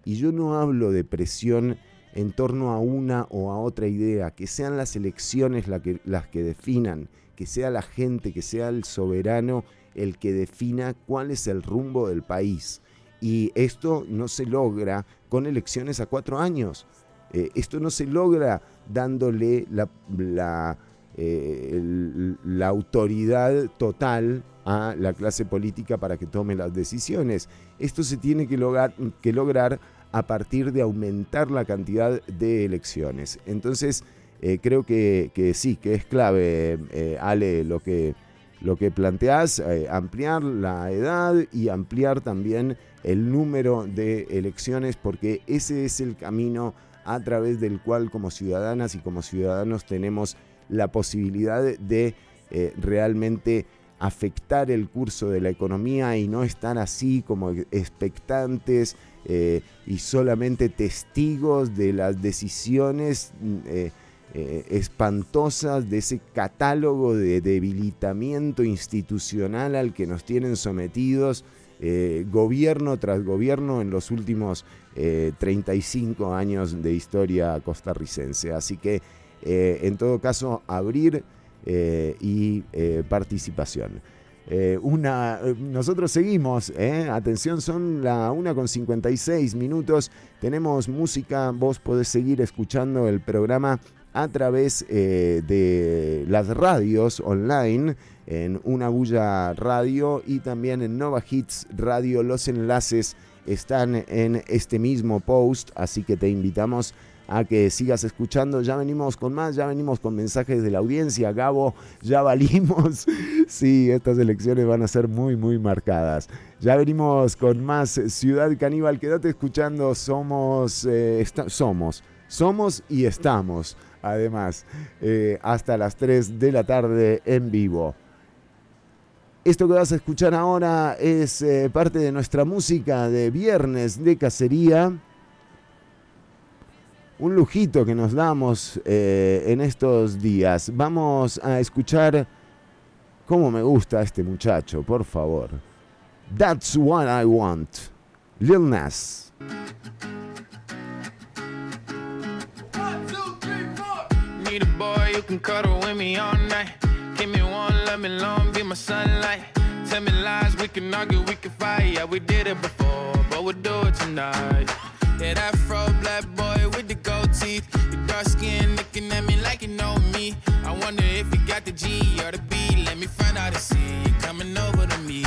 y yo no hablo de presión en torno a una o a otra idea, que sean las elecciones que, las que definan, que sea la gente, que sea el soberano el que defina cuál es el rumbo del país. Y esto no se logra con elecciones a cuatro años. Eh, esto no se logra dándole la, la, eh, la autoridad total a la clase política para que tome las decisiones. Esto se tiene que lograr, que lograr a partir de aumentar la cantidad de elecciones. Entonces, eh, creo que, sí, que es clave, eh, Ale, lo que, lo que planteás, ampliar la edad y ampliar también el número de elecciones, porque ese es el camino a través del cual como ciudadanas y como ciudadanos tenemos la posibilidad de realmente afectar el curso de la economía y no estar así como expectantes eh, y solamente testigos de las decisiones mm, eh, eh, espantosas de ese catálogo de debilitamiento institucional al que nos tienen sometidos gobierno tras gobierno en los últimos 35 años de historia costarricense. Así que en todo caso abrir eh, y eh, participación. Eh, una, nosotros seguimos, atención, son la 1 con 56 minutos, tenemos música, vos podés seguir escuchando el programa a través de las radios online, en Una Bulla Radio y también en Nova Hits Radio. Los enlaces están en este mismo post, así que te invitamos a que sigas escuchando. Ya venimos con más, ya venimos con mensajes de la audiencia. Gabo, ya valimos. [laughs] sí, estas elecciones van a ser muy, muy marcadas. Ya venimos con más Ciudad Caníbal. Quédate escuchando. Somos, eh, somos Somos y estamos, además, eh, hasta las 3 de la tarde en vivo. Esto que vas a escuchar ahora es eh, parte de nuestra música de viernes de cacería. Un lujito que nos damos eh, en estos días. Vamos a escuchar cómo me gusta este muchacho, por favor. That's what I want. Lil Nas. Need a boy you can cuddle with me all night. Give me one, let me long, be my sunlight. Tell me lies, we can argue, we can fight. Yeah, we did it before, but we'll do it tonight. Yeah, that fro black boy with the gold teeth. Your dark skin looking at me like you know me. I wonder if you got the G or the B. Let me find out and see you coming over to me.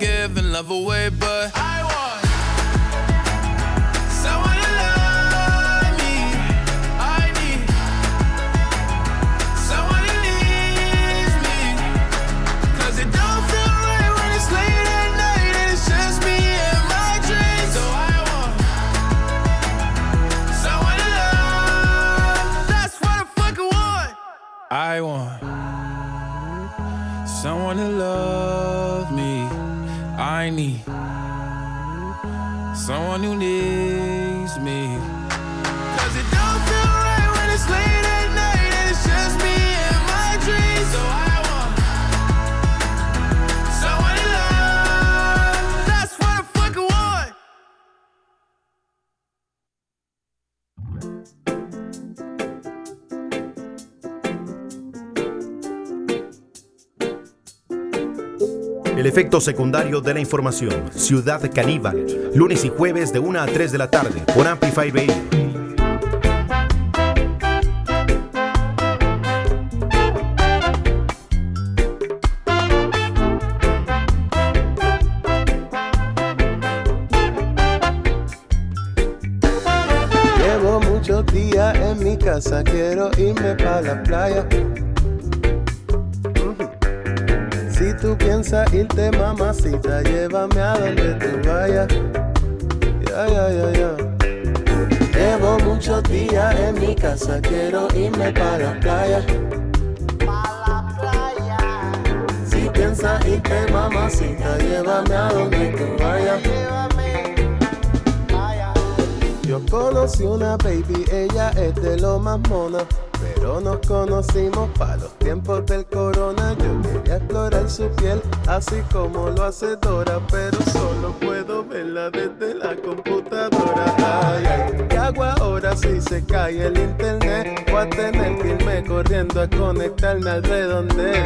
giving love away, but I annulé efecto secundario de la información. Ciudad Caníbal. Lunes y jueves de 1 a 3 de la tarde por Amplify Radio. Llevo muchos días en mi casa, quiero irme para la playa. Piensas irte, mamacita, llévame a donde tú vayas. Ya, ya, ya, ya. Llevo muchos días en mi casa, quiero irme para la playa. Si piensas irte, mamacita, llévame a donde tú vayas. Yo conocí una baby, ella es de lo más mona. Pero nos conocimos para los tiempos del corona. Yo quería explorar su piel, así como lo hace Dora. Pero solo puedo verla desde la computadora. Ay, ay, ¿qué hago ahora si se cae el internet? Voy a tener que irme corriendo a conectarme al redondel.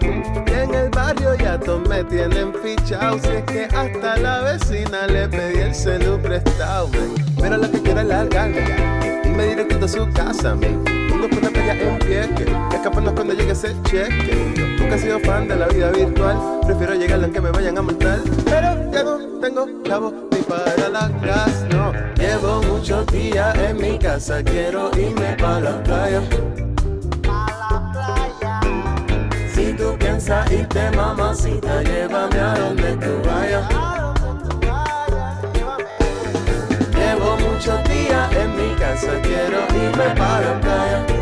Y en el barrio ya todos me tienen fichado. Si es que hasta la vecina le pedí el celu prestado. Pero lo que quiero es largarme ya. Irme directo a su casa, man. En pie que y escaparnos cuando llegue ese cheque. Nunca he sido fan de la vida virtual. Prefiero llegar aunque me vayan a multar. Pero ya no tengo chavo ni para la gas, no. Llevo muchos días en mi casa. Quiero irme para la playa. Si tú piensas irte, mamacita, llévame a donde tú vayas. Llevo muchos días en mi casa, quiero irme para la playa.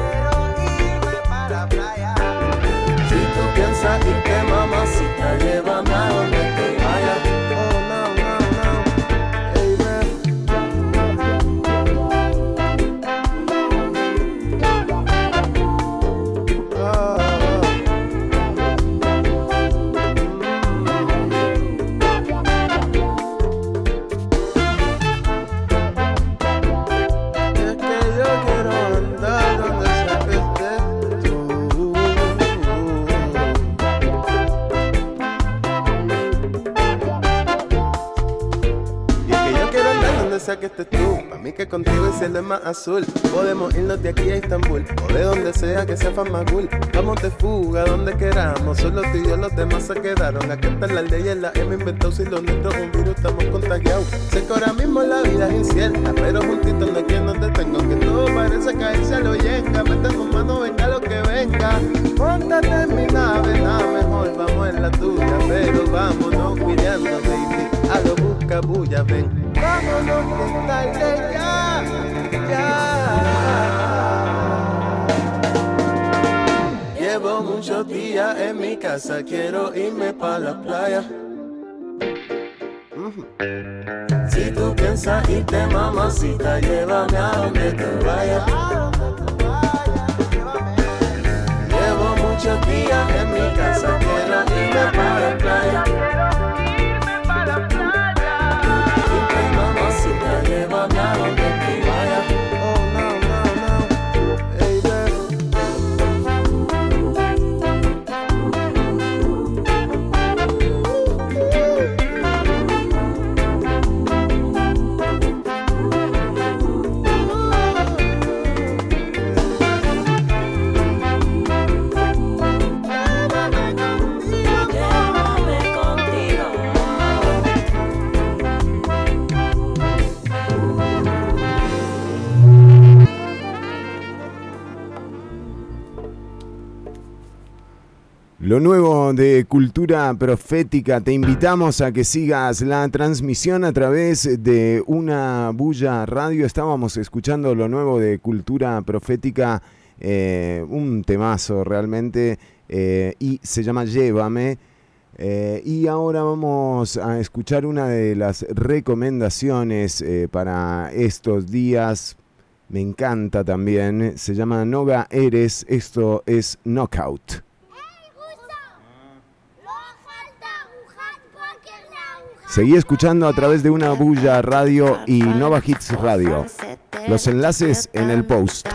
Mamacita, llévame a donde para que estés tú. Pa' mí que contigo el cielo es más azul. Podemos irnos de aquí a Estambul o de donde sea que sea más. Vamos de fuga donde queramos. Solo tú y yo los demás se quedaron. Aquí está la ley en la M inventó si lo nuestro un virus estamos contagiados. Sé que ahora mismo la vida es incierta, pero juntitos no hay quien nos detenga. Que todo parece caerse a lo yenga. Metemos mano, venga lo que venga. Póntate en mi nave, nada mejor, vamos en la tuya. Pero vámonos cuidando, baby. A lo busca bulla, ven. Llevo muchos días en mi casa, quiero irme pa' la playa. Si tú piensas irte, mamacita, llévame a donde tú vayas. Llevo muchos días en mi casa, quiero irme para la playa. Mamacita, llévame a donde tú Lo nuevo de Cultura Profética, te invitamos a que sigas la transmisión a través de una bulla radio. Estábamos escuchando lo nuevo de Cultura Profética, eh, un temazo realmente, eh, y se llama Llévame. Eh, y ahora vamos a escuchar una de las recomendaciones para estos días. Me encanta también. Se llama Noga Eres. Esto es Knockout. Seguí escuchando a través de una bulla radio y Nova Hits Radio. Los enlaces en el post.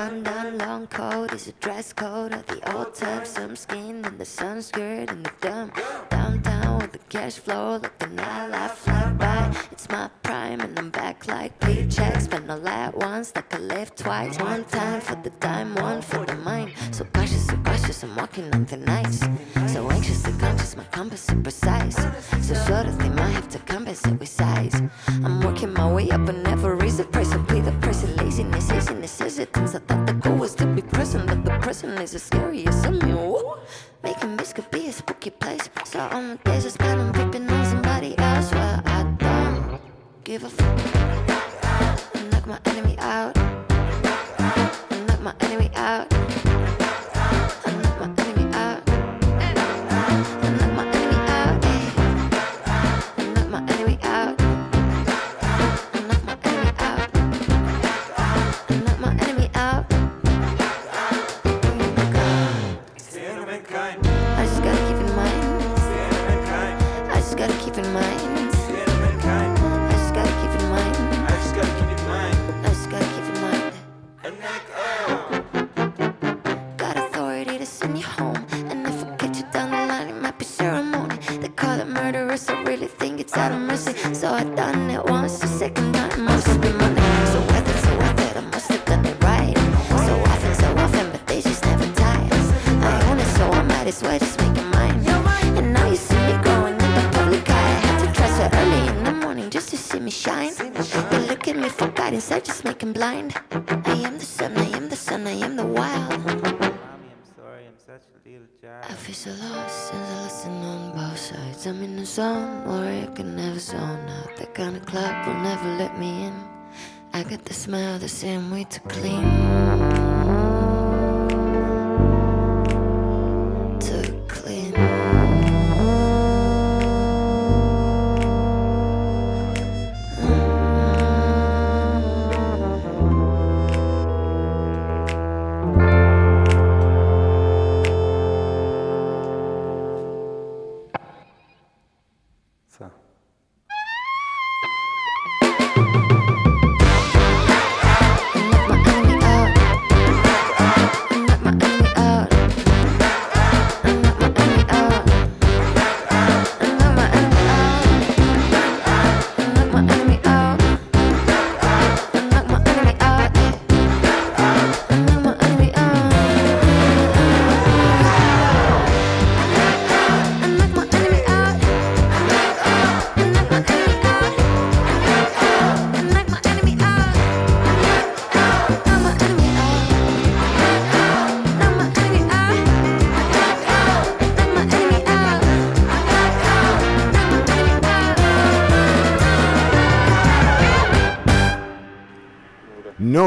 Down, long coat is a dress code of the old time. Some skin and the sunskirt and the dumb. Downtown with the cash flow, let the nightlife fly by. It's my prime and I'm back like paychecks. Spend all at once, like I live twice. One time for the dime, one for the mind. So cautious, so cautious, I'm walking on thin ice. So anxiously conscious, my compass is precise. So short of they might have to compensate with size. I'm working my way up and never raise the price. I pay the price of laziness, laziness, hesitance. I thought the goal was to be present, but the present is as scary as something. Woo. Making this could be a spooky place. So on the days I spend, I'm creeping on somebody else. Well, I don't give a fuck. Knock my enemy out. Knock my enemy out. So I done it once, the second time must be money. So worth it, so worth it. I must have done it right. So often, so often, but they just never tire. I own it, so I might as well just make it mine. And now you see me growing in the public eye. I had to dress so early in the morning just to see me shine. They look at me for guidance, I just make make 'em blind. I am the sun, I am the sun, I am the wild. I'm sorry, I'm feel so lost since I both sides. I'm in a zone where I can never zone out. That kind of club will never let me in. I got the smell the same way to clean.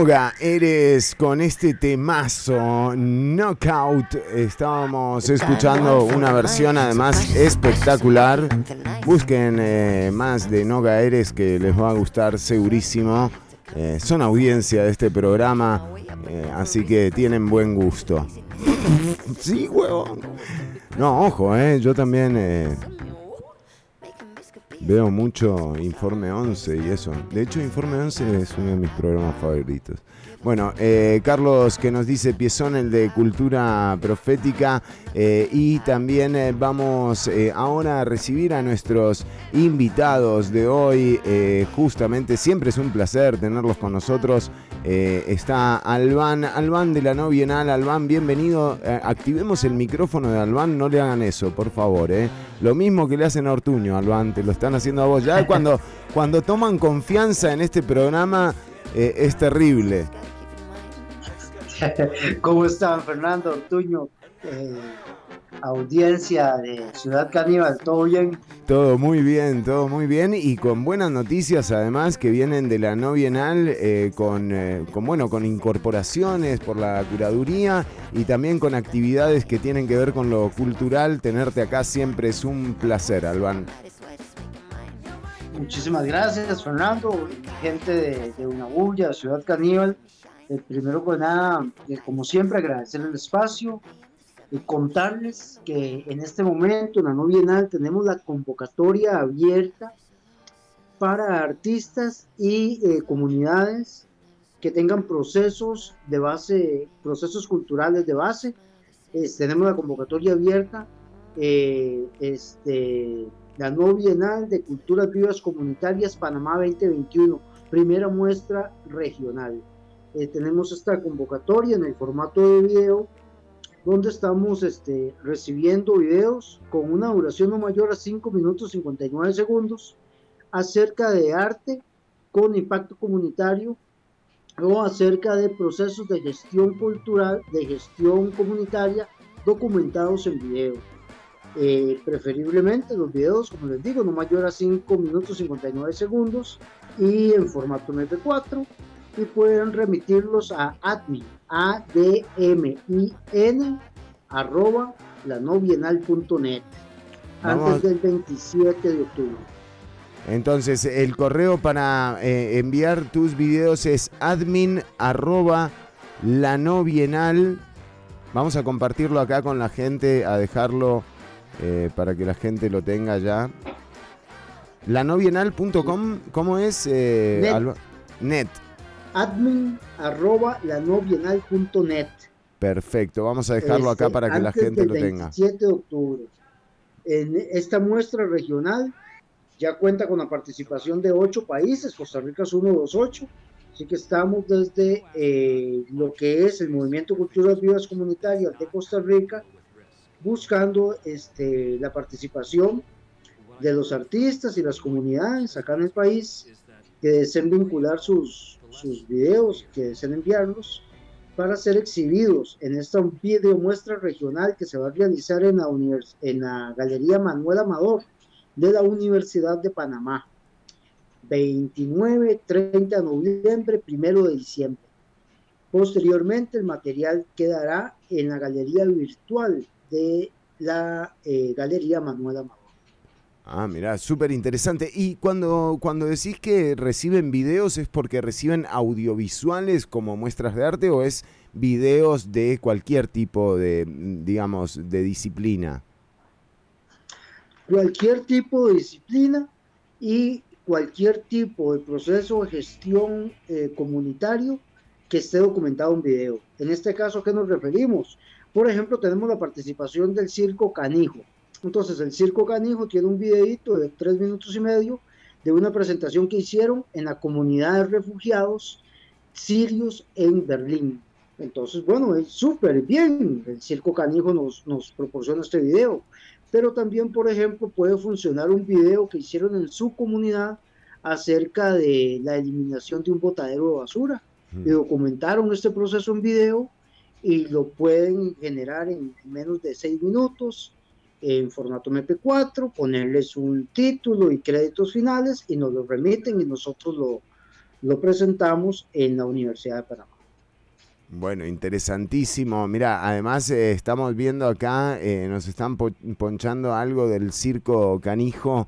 Noga, eres con este temazo, Knockout. Estábamos escuchando una versión además espectacular. Busquen eh, más de Noga Eres que les va a gustar segurísimo. Eh, son audiencia de este programa, eh, así que tienen buen gusto. [laughs] sí, huevón. No, ojo, eh, yo también Veo mucho Informe 11 y eso. De hecho, Informe 11 es uno de mis programas favoritos. Bueno, eh, Carlos que nos dice Piezón, el de cultura profética. Eh, y también eh, vamos ahora a recibir a nuestros invitados de hoy. justamente, siempre es un placer tenerlos con nosotros. está Albán, Albán de la No Bienal. Albán, bienvenido. activemos el micrófono de Albán, no le hagan eso, por favor. Lo mismo que le hacen a Ortuño, Albán, te lo están haciendo a vos. Ya [laughs] cuando, cuando toman confianza en este programa es terrible. [laughs] ¿Cómo están, Fernando Ortuño? Eh, audiencia de Ciudad Caníbal, ¿todo bien? Todo muy bien, todo muy bien y con buenas noticias además que vienen de la no bienal eh, con, eh, con, bueno, con incorporaciones por la curaduría y también con actividades que tienen que ver con lo cultural. Tenerte acá siempre es un placer, Albán. Muchísimas gracias, Fernando, gente de, de Ciudad Caníbal. Eh, primero que nada, eh, como siempre, agradecer el espacio y contarles que en este momento en la no bienal tenemos la convocatoria abierta para artistas y eh, comunidades que tengan procesos de base, procesos culturales de base. tenemos la convocatoria abierta, este, la no bienal de culturas vivas comunitarias Panamá 2021, primera muestra regional. Eh, tenemos esta convocatoria en el formato de video donde estamos este, recibiendo videos con una duración no mayor a 5 minutos 59 segundos acerca de arte con impacto comunitario o acerca de procesos de gestión cultural, de gestión comunitaria documentados en video. Eh, preferiblemente los videos, como les digo, no mayor a 5 minutos 59 segundos y en formato MP4 y pueden remitirlos a admin, a d m i n arroba lanobienal.net antes del 27 de octubre. Entonces, el correo para eh, enviar tus videos es admin arroba lanobienal. Vamos a compartirlo acá con la gente, a dejarlo eh, para que la gente lo tenga ya. Lanobienal.com, ¿cómo es? Eh, net. Net admin arroba lanobienal.net. Perfecto, vamos a dejarlo acá para que la gente lo tenga. 27 de octubre. En esta muestra regional ya cuenta con la participación de ocho países, Costa Rica es uno de los ocho, así que estamos desde eh, lo que es el Movimiento Culturas Vivas Comunitarias de Costa Rica, buscando este, la participación de los artistas y las comunidades acá en el país que deseen vincular sus, sus videos que deseen enviarlos para ser exhibidos en esta video muestra regional que se va a realizar en la, en la Galería Manuel Amador de la Universidad de Panamá. 29, 30 de noviembre, 1 de diciembre. Posteriormente el material quedará en la galería virtual de la eh, Galería Manuel Amador. Ah, mira, súper interesante. Y cuando, cuando decís que reciben videos, ¿es porque reciben audiovisuales como muestras de arte o es videos de cualquier tipo de, digamos, de disciplina? Cualquier tipo de disciplina y cualquier tipo de proceso de gestión eh, comunitario que esté documentado en video. En este caso, ¿a qué nos referimos? Por ejemplo, tenemos la participación del Circo Canijo entonces el Circo Canijo tiene un videito de tres minutos y medio de una presentación que hicieron en la comunidad de refugiados sirios en Berlín. Entonces, bueno, es súper bien. El Circo Canijo nos, nos proporciona este video. Pero también, por ejemplo, puede funcionar un video que hicieron en su comunidad acerca de la eliminación de un botadero de basura. Y documentaron este proceso en video y lo pueden generar en menos de seis minutos en formato MP4, ponerles un título y créditos finales y nos lo remiten y nosotros lo, lo presentamos en la Universidad de Panamá. Bueno, interesantísimo. Mira, además eh, estamos viendo acá, eh, nos están ponchando algo del circo canijo.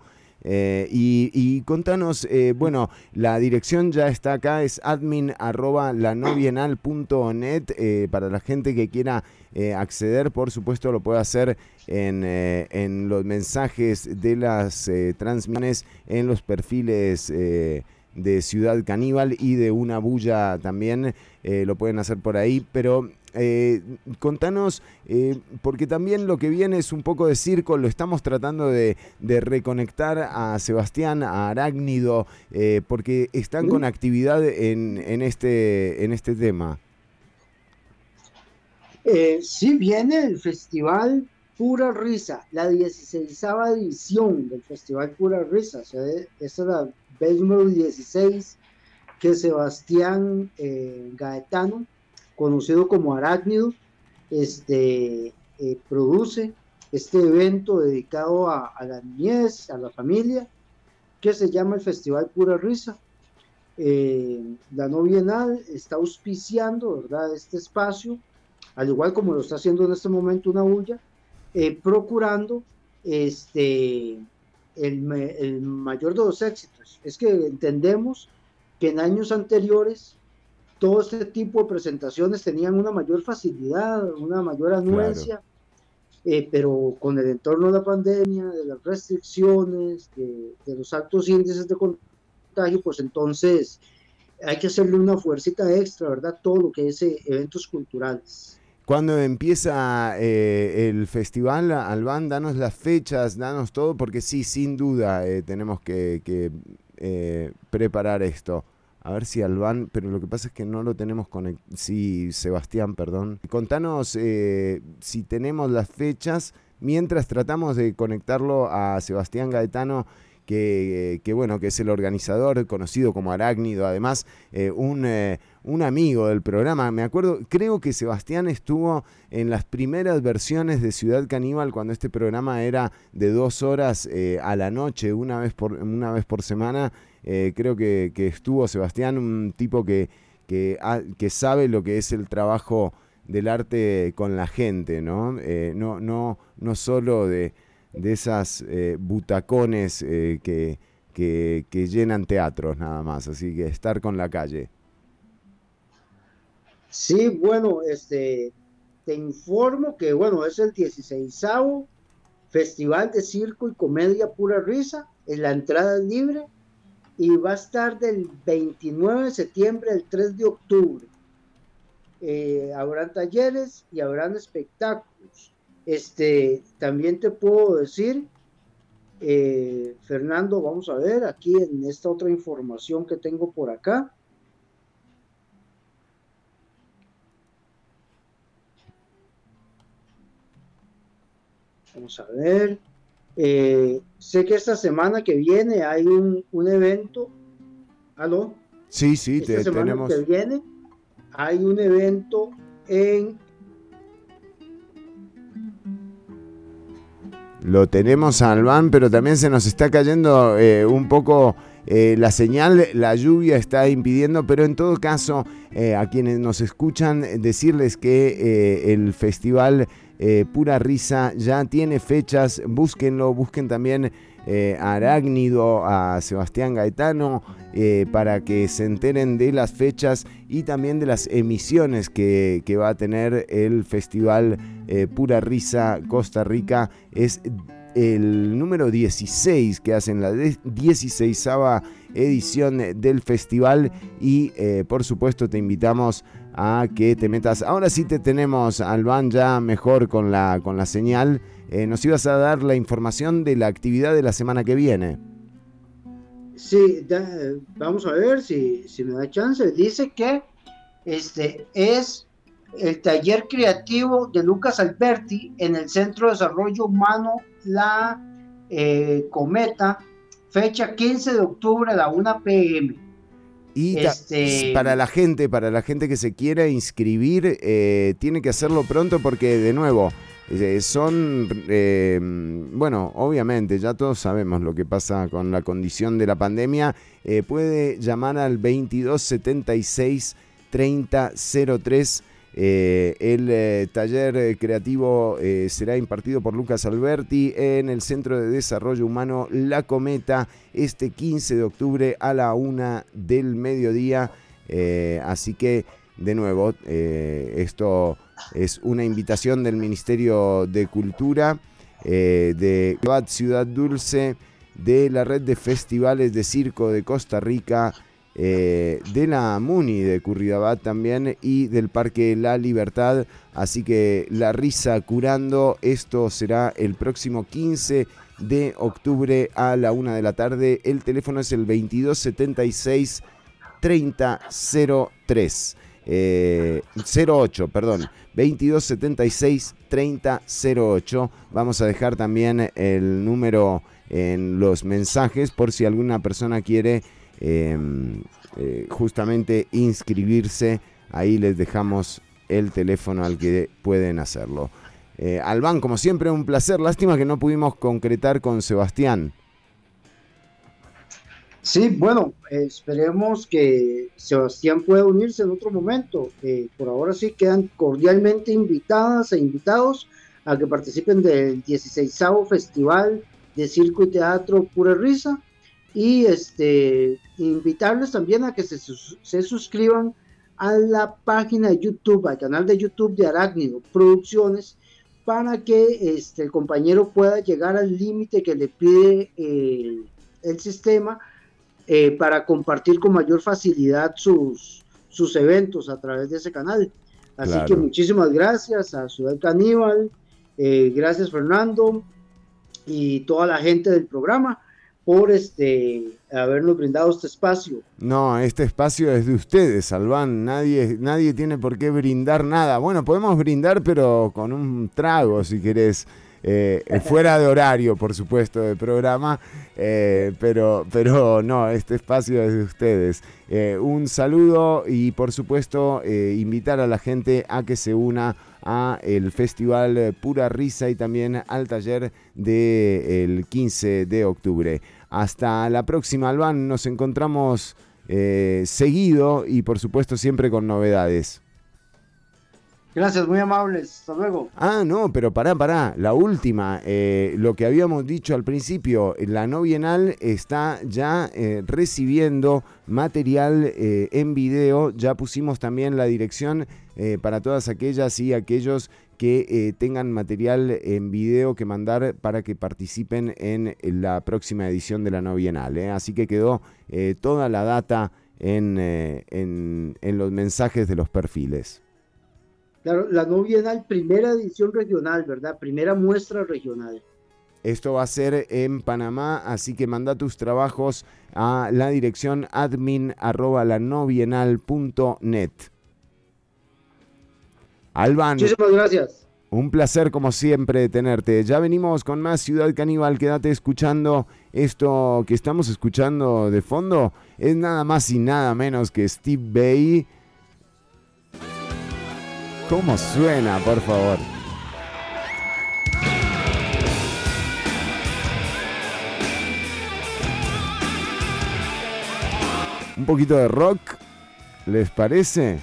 Eh, y, contanos, bueno, la dirección ya está acá, es admin lanobienal.net. para la gente que quiera acceder, por supuesto, lo puede hacer en, en los mensajes de las transmisiones, en los perfiles de Ciudad Caníbal y de Una Bulla también, eh, lo pueden hacer por ahí, pero eh, contanos, eh, porque también lo que viene es un poco de circo, lo estamos tratando de, reconectar a Sebastián, a Arácnido, porque están con actividad en, en, este, en este tema. sí, viene el festival Pura Risa, la 16 edición del Festival Pura Risa. O sea, esta es la vez número 16 que Sebastián eh, Gaetano, conocido como Arácnido, este, eh, produce este evento dedicado a, la niñez, a la familia, que se llama el Festival Pura Risa. Eh, la no bienal está auspiciando ¿verdad? este espacio, al igual como lo está haciendo en este momento una bulla, procurando este, el, mayor de los éxitos. Es que entendemos que en años anteriores todo este tipo de presentaciones tenían una mayor facilidad, una mayor anuencia, eh, pero con el entorno de la pandemia, de las restricciones, de, de, los altos índices de contagio, pues entonces hay que hacerle una fuercita extra, ¿verdad? Todo lo que es eh, eventos culturales. Cuando empieza eh, el festival, Alban, danos las fechas, danos todo, porque sí, sin duda eh, tenemos que, eh, preparar esto. A ver si Alban, pero lo que pasa es que no lo tenemos con... Sí, Sebastián, perdón. Contanos si tenemos las fechas mientras tratamos de conectarlo a Sebastián Gaetano que, bueno, que es el organizador conocido como Arácnido, además eh, un, eh, un, amigo del programa. Me acuerdo, creo que Sebastián estuvo en las primeras versiones de Ciudad Caníbal cuando este programa era de dos horas eh, a la noche, una vez por, una vez por semana. Creo que, estuvo Sebastián, un tipo que, que, que sabe lo que es el trabajo del arte con la gente, ¿no? no, no, no solo de de esas eh, butacones eh, que, que, llenan teatros nada más, así que estar con la calle. Sí, bueno, este, te informo que bueno, es el 16 Festival de Circo y Comedia Pura Risa, en la entrada libre y va a estar del 29 de septiembre al 3 de octubre. Eh, habrán talleres y habrán espectáculos. Este, también te puedo decir, eh, Fernando, vamos a ver aquí en esta otra información que tengo por acá. Vamos a ver. Eh, sé que esta semana que viene hay un, evento. ¿Aló? Sí, sí, esta semana tenemos. que viene hay un evento en Lo tenemos a Albán, pero también se nos está cayendo eh, un poco eh, la señal, la lluvia está impidiendo, pero en todo caso, a quienes nos escuchan, decirles que el festival Pura Risa. Ya tiene fechas, búsquenlo, busquen también a Arácnido, a Sebastián Gaetano, para que se enteren de las fechas y también de las emisiones que, que va a tener el festival eh, Pura Risa Costa Rica. Es el número 16 que hacen la 16 edición del festival. Y eh, por supuesto te invitamos a que te metas. Ahora sí te tenemos, Alban, ya mejor con la, con la señal. Eh, nos ibas a dar la información de la actividad de la semana que viene. Sí, vamos a ver si, si me da chance. Dice que este es el taller creativo de Lucas Alberti en el Centro de Desarrollo Humano La eh, Cometa, fecha 15 de octubre a la 1 pm. Y este... para la gente, para la gente que se quiera inscribir, eh, tiene que hacerlo pronto porque de nuevo, Eh, son, eh, bueno, obviamente ya todos sabemos lo que pasa con la condición de la pandemia. Eh, puede llamar al 2276 3003. El taller creativo será impartido por Lucas Alberti en el Centro de Desarrollo Humano La Cometa este 15 de octubre a la una del mediodía. así que, de nuevo, esto es una invitación del Ministerio de Cultura eh, de Ciudad Dulce, de la red de festivales de circo de Costa Rica, eh, de la MUNI de Curridabat también y del Parque La Libertad. Así que la risa curando, esto será el próximo 15 de octubre a la una de la tarde. El teléfono es el 2276 3003. 08, perdón, 2276 3008. Vamos a dejar también el número en los mensajes por si alguna persona quiere eh, justamente inscribirse. Ahí les dejamos el teléfono al que pueden hacerlo. Eh, Albán, como siempre, un placer. Lástima que no pudimos concretar con Sebastián. Sí, bueno, esperemos que Sebastián pueda unirse en otro momento. Eh, por ahora sí quedan cordialmente invitadas e invitados a que participen del 16 Festival de Circo y Teatro Pura Risa y este invitarles también a que se, se suscriban a la página de YouTube, al canal de YouTube de Arácnido Producciones, para que este, el compañero pueda llegar al límite que le pide eh, el sistema eh, para compartir con mayor facilidad sus, sus eventos a través de ese canal. Así que muchísimas gracias a Ciudad Caníbal, eh, gracias Fernando y toda la gente del programa por este habernos brindado este espacio. No, este espacio es de ustedes, Albán. Nadie, nadie tiene por qué brindar nada. Bueno, podemos brindar, pero con un trago, si querés. Eh, fuera de horario, por supuesto, de programa, eh, pero, pero no, este espacio es de ustedes. Eh, un saludo y por supuesto invitar a la gente a que se una a el festival Pura Risa y también al taller del 15 de octubre. Hasta la próxima, Alban, nos encontramos seguido y por supuesto siempre con novedades. Gracias, muy amables. Hasta luego. Ah, no, pero pará, pará. La última, eh, lo que habíamos dicho al principio, la no bienal está ya eh, recibiendo material eh, en video. Ya pusimos también la dirección para todas aquellas y aquellos que tengan material en video que mandar para que participen en la próxima edición de la no bienal. Así que quedó toda la data en, en los mensajes de los perfiles. Claro, la no bienal, primera edición regional, ¿verdad? Primera muestra regional. Esto va a ser en Panamá, así que manda tus trabajos a la dirección admin arroba net. Alban. Muchísimas gracias. Un placer como siempre tenerte. Ya venimos con más Ciudad Caníbal. Quédate escuchando esto que estamos escuchando de fondo. Es nada más y nada menos que Steve Bay ¿Cómo suena, por favor? Un poquito de rock, ¿les parece?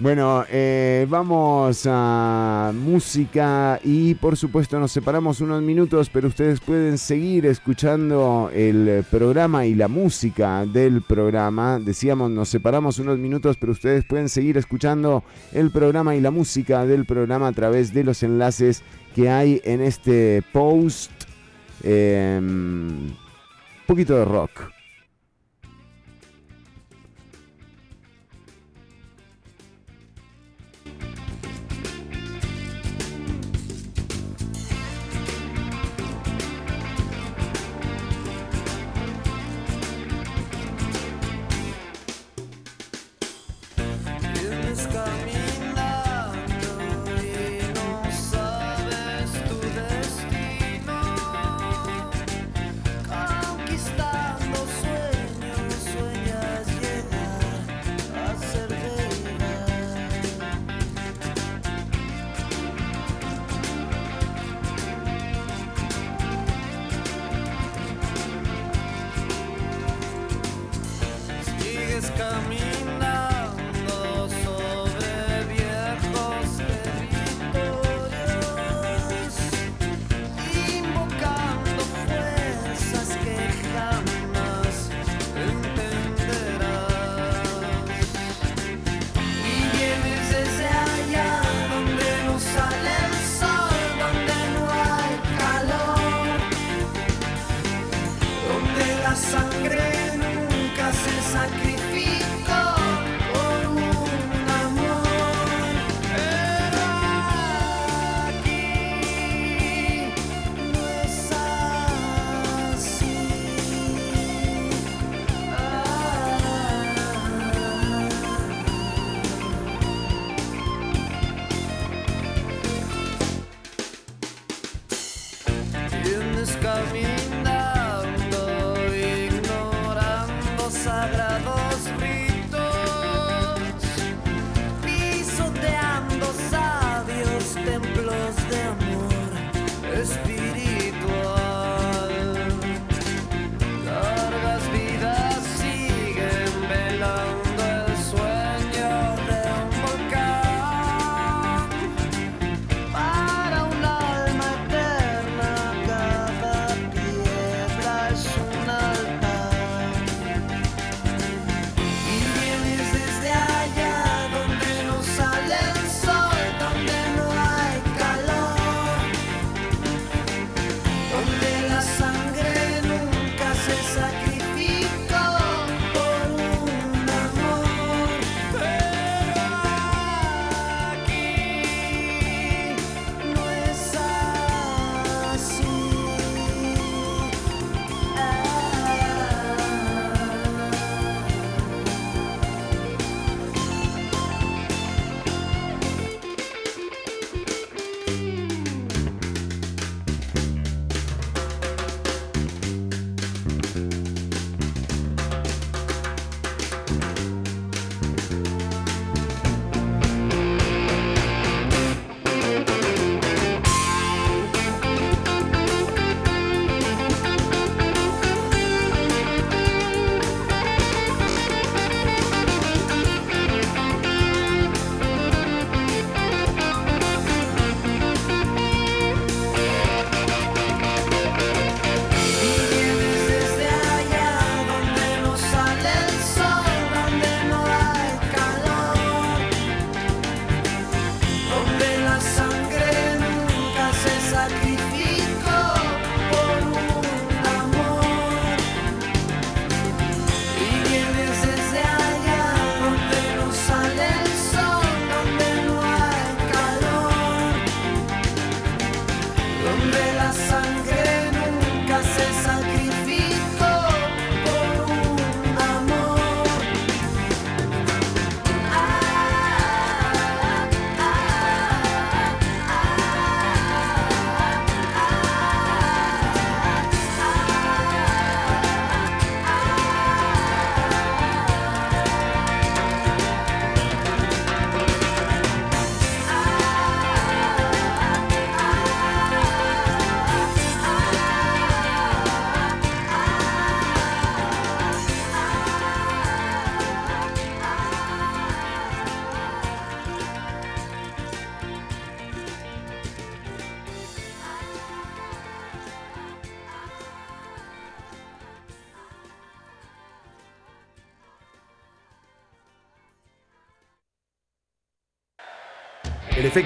Bueno, eh, vamos a música y por supuesto nos separamos unos minutos, pero ustedes pueden seguir escuchando el programa y la música del programa. Decíamos, nos separamos unos minutos, pero ustedes pueden seguir escuchando el programa y la música del programa a través de los enlaces que hay en este post. em, poquito de rock.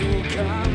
to come.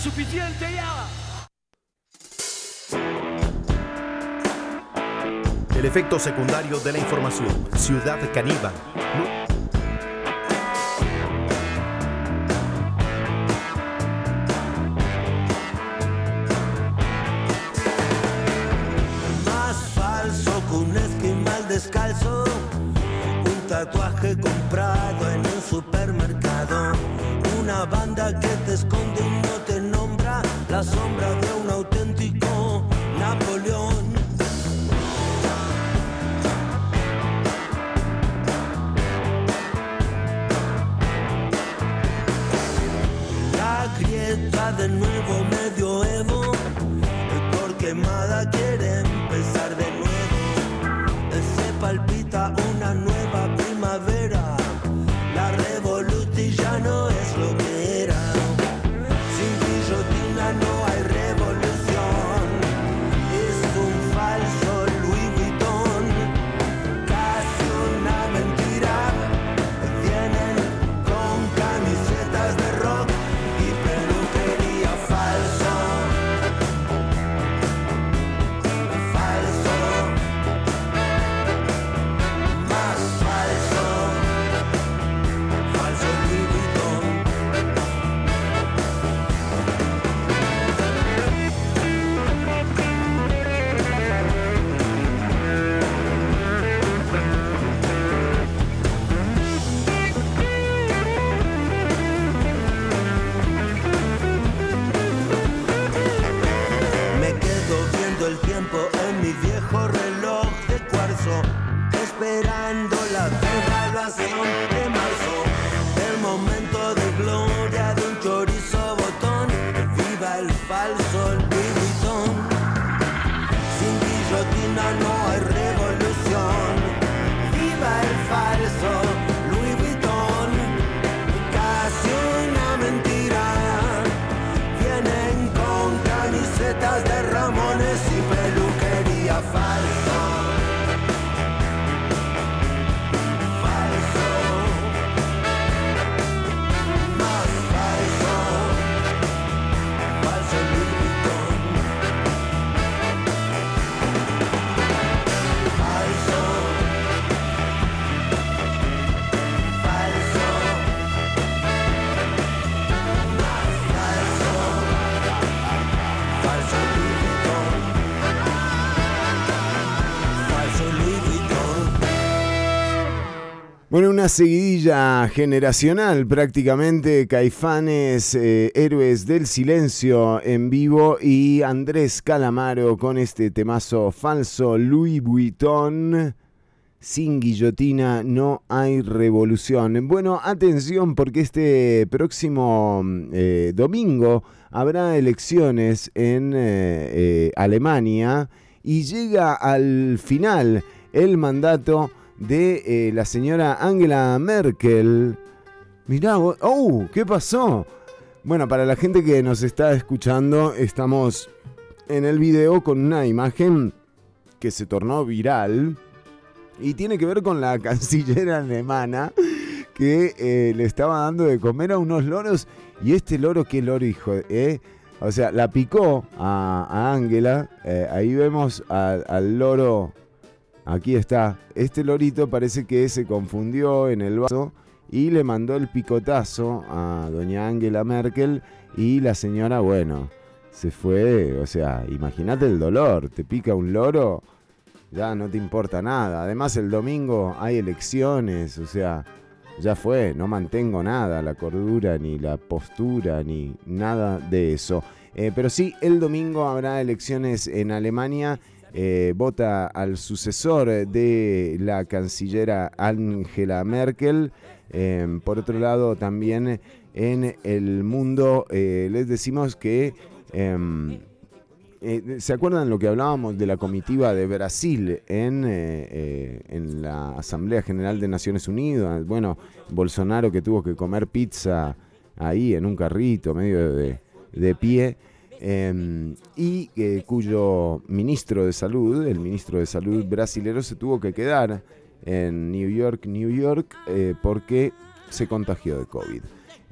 suficiente ya. El efecto secundario de la información. Ciudad Caníbal. Viejo reloj de cuarzo, esperando la devaluación de Bueno, una seguidilla generacional prácticamente, Caifanes, eh, Héroes del Silencio en vivo y Andrés Calamaro con este temazo falso, Louis Vuitton, sin guillotina no hay revolución. Bueno, atención porque este próximo eh, domingo habrá elecciones en eh, Alemania y llega al final el mandato de eh, la señora Angela Merkel. Mirá, ¡oh! ¿Qué pasó? Bueno, para la gente que nos está escuchando, estamos en el video con una imagen que se tornó viral y tiene que ver con la [laughs] canciller alemana que eh, le estaba dando de comer a unos loros y este loro, ¿qué loro hijo? eh? O sea, la picó a, Angela, eh, ahí vemos al loro Aquí está. Este lorito parece que se confundió en el vaso y le mandó el picotazo a doña Angela Merkel y la señora, bueno, se fue. O sea, imagínate el dolor. Te pica un loro, ya no te importa nada. Además el domingo hay elecciones, o sea, ya fue. No mantengo nada, la cordura, ni la postura, ni nada de eso. Eh, pero sí, el domingo habrá elecciones en Alemania. Eh, vota al sucesor de la cancillera Angela Merkel. Eh, por otro lado, también en el mundo eh, les decimos que... em, eh, ¿Se acuerdan lo que hablábamos de la comitiva de Brasil en, en la Asamblea General de Naciones Unidas? Bueno, Bolsonaro que tuvo que comer pizza ahí en un carrito, medio de, de pie, eh, y eh, cuyo ministro de salud, el ministro de salud brasilero, se tuvo que quedar en New York, New York, eh, porque se contagió de COVID.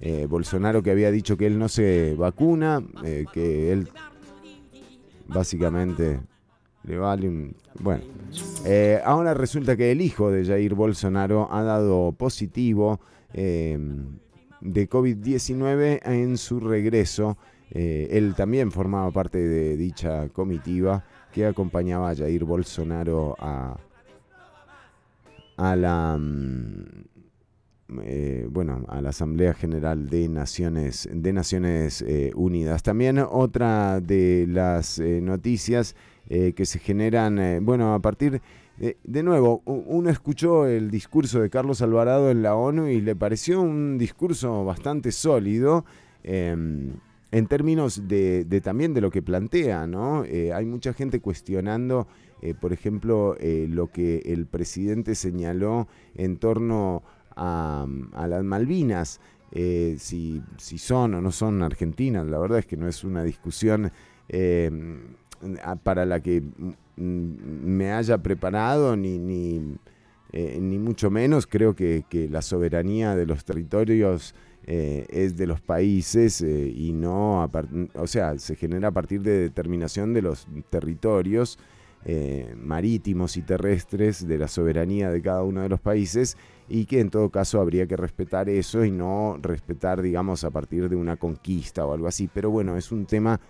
Eh, Bolsonaro que había dicho que él no se vacuna, que él básicamente le vale. Bueno, ahora resulta que el hijo de Jair Bolsonaro ha dado positivo eh, de COVID-19 en su regreso. Eh, él también formaba parte de dicha comitiva que acompañaba a Jair Bolsonaro a, a la mm, bueno a la Asamblea General de Naciones de Naciones Unidas. También otra de las noticias eh, que se generan, eh, bueno, a partir, de, de, nuevo, uno escuchó el discurso de Carlos Alvarado en la ONU y le pareció un discurso bastante sólido. Em, en términos de, también de lo que plantea, ¿no? Eh, hay mucha gente cuestionando, por ejemplo, lo que el presidente señaló en torno a, las Malvinas, si, si, son o no son argentinas, la verdad es que no es una discusión para la que me haya preparado, ni, ni, eh, ni mucho menos. Creo que, la soberanía de los territorios eh, es de los países eh, y no, o sea, se genera a partir de determinación de los territorios marítimos y terrestres, de la soberanía de cada uno de los países y que en todo caso habría que respetar eso y no respetar, digamos, a partir de una conquista o algo así. Pero bueno, es un tema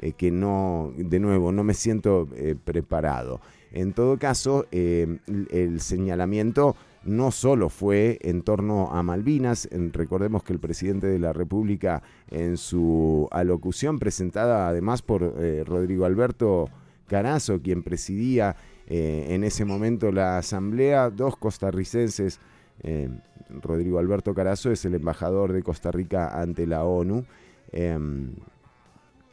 eh, que no, de nuevo, no me siento eh, preparado. En todo caso, eh, el señalamiento no solo fue en torno a Malvinas, recordemos que el presidente de la República en su alocución presentada además por Rodrigo Alberto Carazo, quien presidía en ese momento la asamblea, dos costarricenses, Rodrigo Alberto Carazo es el embajador de Costa Rica ante la ONU, em,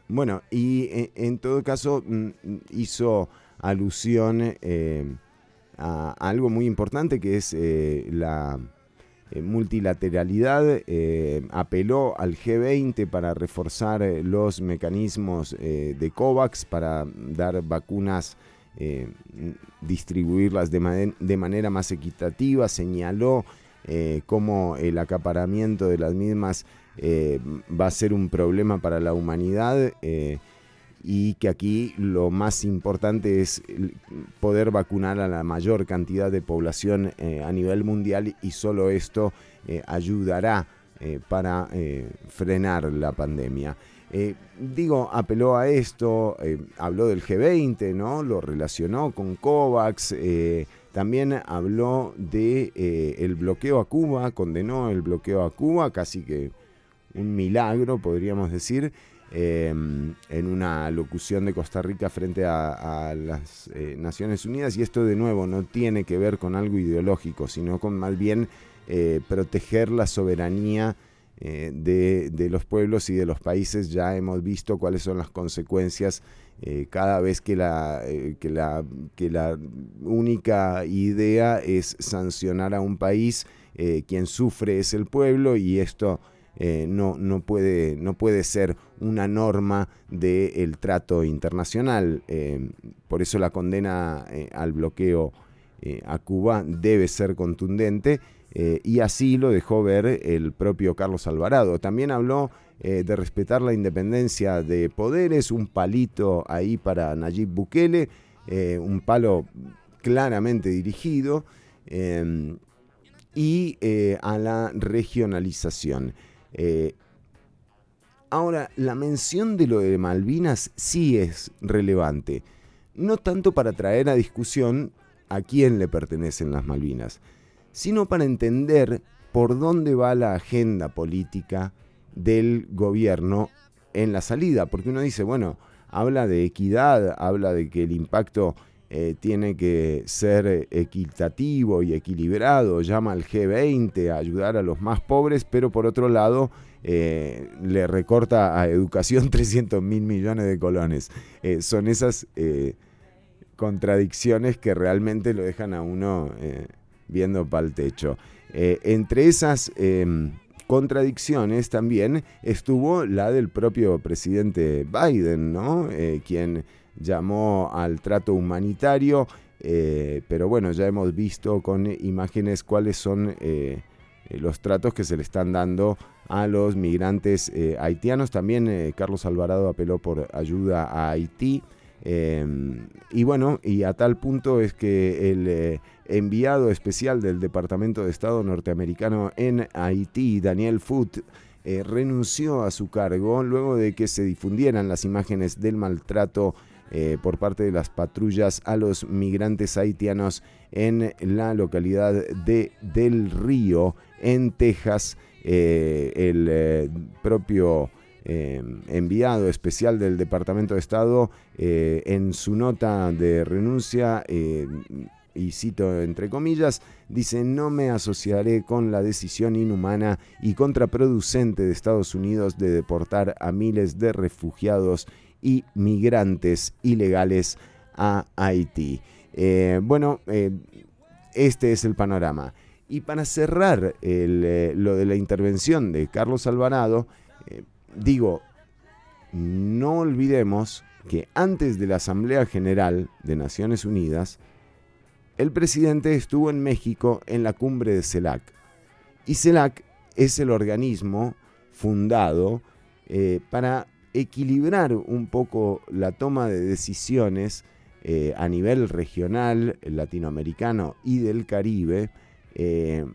bueno, y eh, en, todo caso mm, hizo alusión eh, algo muy importante que es eh, la multilateralidad, apeló al G20 para reforzar los mecanismos de COVAX, para dar vacunas, distribuirlas de, manera más equitativa, señaló cómo el acaparamiento de las mismas eh, va a ser un problema para la humanidad eh, y que aquí lo más importante es poder vacunar a la mayor cantidad de población eh, a nivel mundial y solo esto ayudará para frenar la pandemia. digo, apeló a esto, habló del G20, ¿no? Lo relacionó con COVAX, también habló de el bloqueo a Cuba, condenó el bloqueo a Cuba, casi que un milagro, podríamos decir, em, en una locución de Costa Rica frente a, las eh, Naciones Unidas. Y esto de nuevo no tiene que ver con algo ideológico, sino con más bien eh, proteger la soberanía eh, de, los pueblos y de los países. Ya hemos visto cuáles son las consecuencias cada vez que, la, que la única idea es sancionar a un país. quien sufre es el pueblo y esto eh, no, no, puede, no puede ser una norma del trato internacional. Eh, por eso la condena eh, al bloqueo a Cuba debe ser contundente y así lo dejó ver el propio Carlos Alvarado. También habló de respetar la independencia de poderes, un palito ahí para Nayib Bukele, un palo claramente dirigido y a la regionalización. Eh, ahora, la mención de lo de Malvinas sí es relevante, no tanto para traer a discusión a quién le pertenecen las Malvinas, sino para entender por dónde va la agenda política del gobierno en la salida, porque uno dice, bueno, habla de equidad, habla de que el impacto eh, tiene que ser equitativo y equilibrado, llama al G20 a ayudar a los más pobres, pero por otro lado eh, le recorta a educación [laughs] 300 mil millones de colones. Eh, son esas contradicciones que realmente lo dejan a uno viendo para el techo. entre esas em, contradicciones también estuvo la del propio presidente Biden, ¿no? quien llamó al trato humanitario, eh, pero bueno, ya hemos visto con imágenes cuáles son eh, los tratos que se le están dando a los migrantes eh, haitianos. También Carlos Alvarado apeló por ayuda a Haití. Em, y bueno, y a tal punto es que el eh, enviado especial del Departamento de Estado norteamericano en Haití, Daniel Foote, eh, renunció a su cargo luego de que se difundieran las imágenes del maltrato eh, por parte de las patrullas a los migrantes haitianos en la localidad de Del Río, en Texas. el propio enviado especial del Departamento de Estado en su nota de renuncia y cito entre comillas, dice, no me asociaré con la decisión inhumana y contraproducente de Estados Unidos de deportar a miles de refugiados y migrantes ilegales a Haití. Eh, bueno, eh, este es el panorama. Y para cerrar eh, lo de la intervención de Carlos Alvarado, digo, no olvidemos que antes de la Asamblea General de Naciones Unidas, el presidente estuvo en México en la cumbre de CELAC. Y CELAC es el organismo fundado para equilibrar un poco la toma de decisiones eh, a nivel regional, latinoamericano y del Caribe, eh,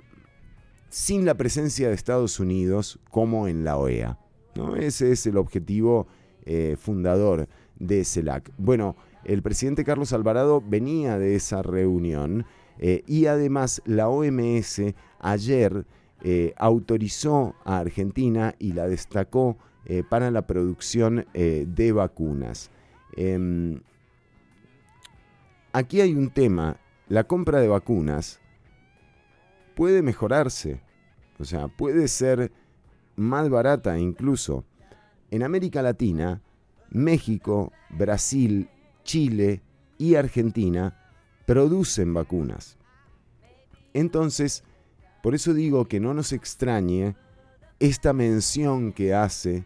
sin la presencia de Estados Unidos como en la OEA. ¿no? Ese es el objetivo fundador de CELAC. Bueno, el presidente Carlos Alvarado venía de esa reunión eh, y además la OMS ayer eh, autorizó a Argentina y la destacó eh, para la producción de vacunas. Em, aquí hay un tema, la compra de vacunas puede mejorarse, o sea, puede ser más barata incluso. En América Latina, México, Brasil Chile y Argentina producen vacunas. Entonces, por eso digo que no nos extrañe esta mención que hace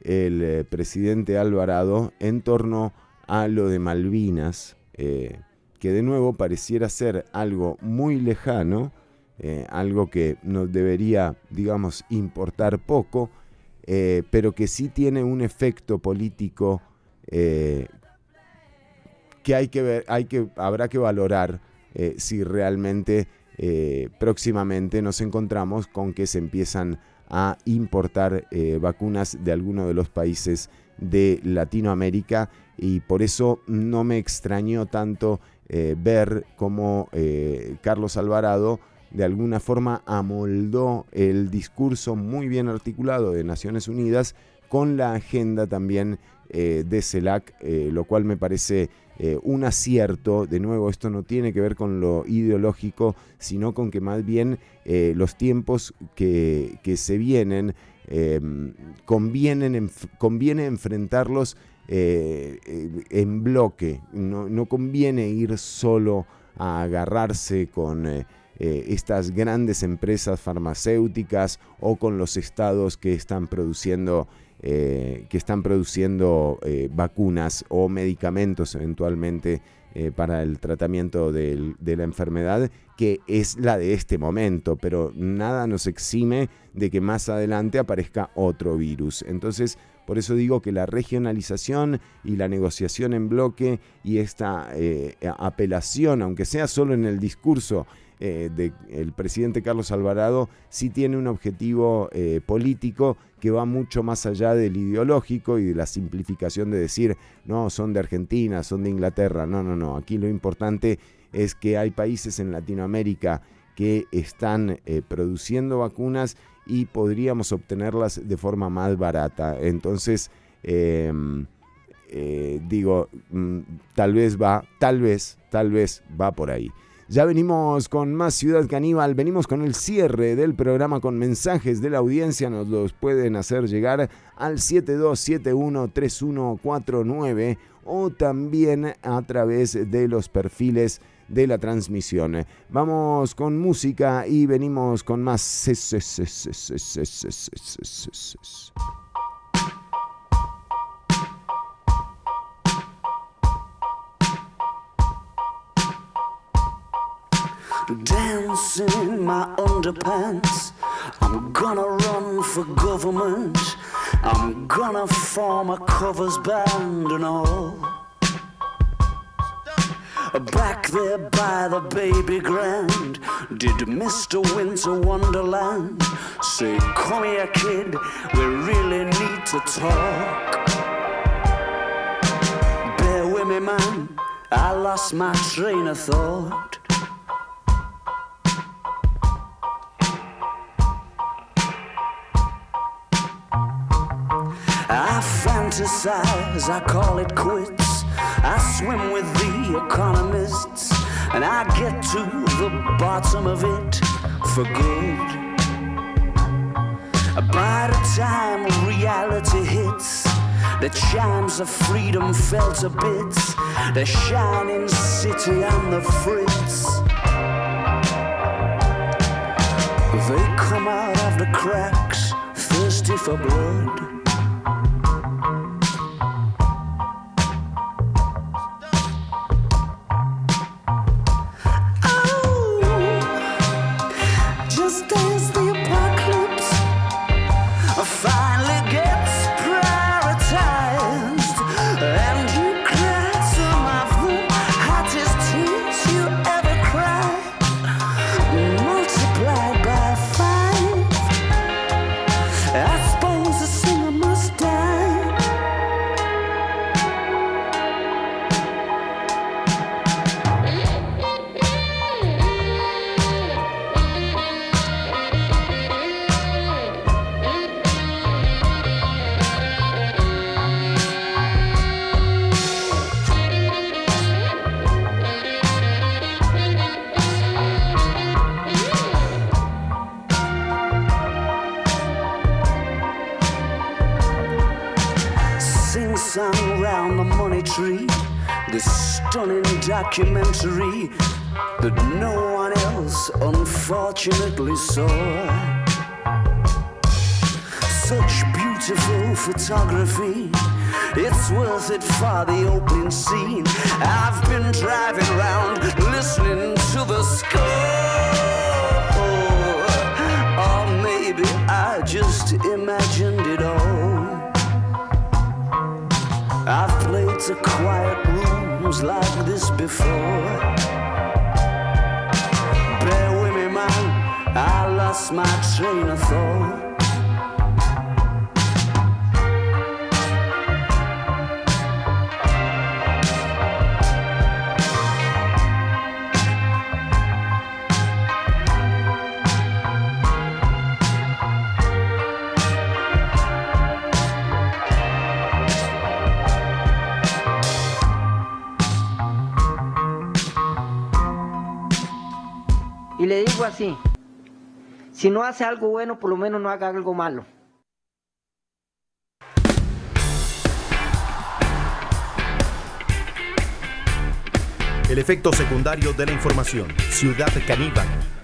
el eh, presidente Alvarado en torno a lo de Malvinas, eh, que de nuevo pareciera ser algo muy lejano, eh, algo que nos debería, digamos, importar poco, pero que sí tiene un efecto político que hay que ver, hay que, habrá que valorar si realmente próximamente nos encontramos con que se empiezan a importar eh, vacunas de alguno de los países de Latinoamérica. Y por eso no me extrañó tanto ver cómo Carlos Alvarado de alguna forma amoldó el discurso muy bien articulado de Naciones Unidas con la agenda también de CELAC, lo cual me parece eh, un acierto. De nuevo, esto no tiene que ver con lo ideológico, sino con que más bien eh, los tiempos que, se vienen eh, convienen, conviene enfrentarlos en bloque. No, no, conviene ir solo a agarrarse con... estas grandes empresas farmacéuticas o con los estados que están produciendo eh, que están produciendo eh, vacunas o medicamentos eventualmente eh, para el tratamiento de la enfermedad, que es la de este momento, pero nada nos exime de que más adelante aparezca otro virus. Entonces, por eso digo que la regionalización y la negociación en bloque y esta apelación, aunque sea solo en el discurso, eh, del presidente Carlos Alvarado sí tiene un objetivo eh, político que va mucho más allá del ideológico y de la simplificación de decir, no, son de Argentina, son de Inglaterra. No, no, no. Aquí lo importante es que hay países en Latinoamérica que están eh, produciendo vacunas y podríamos obtenerlas de forma más barata. Entonces, em, digo, mm, tal vez va, tal vez, tal vez va por ahí. Ya venimos con más Ciudad Caníbal, venimos con el cierre del programa con mensajes de la audiencia, nos los pueden hacer llegar al 72713149 o también a través de los perfiles de la transmisión. Vamos con música y venimos con más... Dancing in my underpants. I'm gonna run for government. I'm gonna form a covers band and all. Back there by the baby grand, did Mr. Winter Wonderland say, Come here, kid, we really need to talk? Bear with me, man, I lost my train of thought. I fantasize, I call it quits. I swim with the economists, and I get to the bottom of it for good. By the time reality hits, the chimes of freedom fell to bits. The shining city on the fritz. They come out of the cracks, thirsty for blood. Stunning documentary that no one else unfortunately saw. Such beautiful photography, it's worth it for the opening scene. I've been driving around rooms like this before. Bear with me, man, I lost my train of thought. Y le digo así, si no hace algo bueno, por lo menos no haga algo malo. El efecto secundario de la información. Ciudad Caníbal.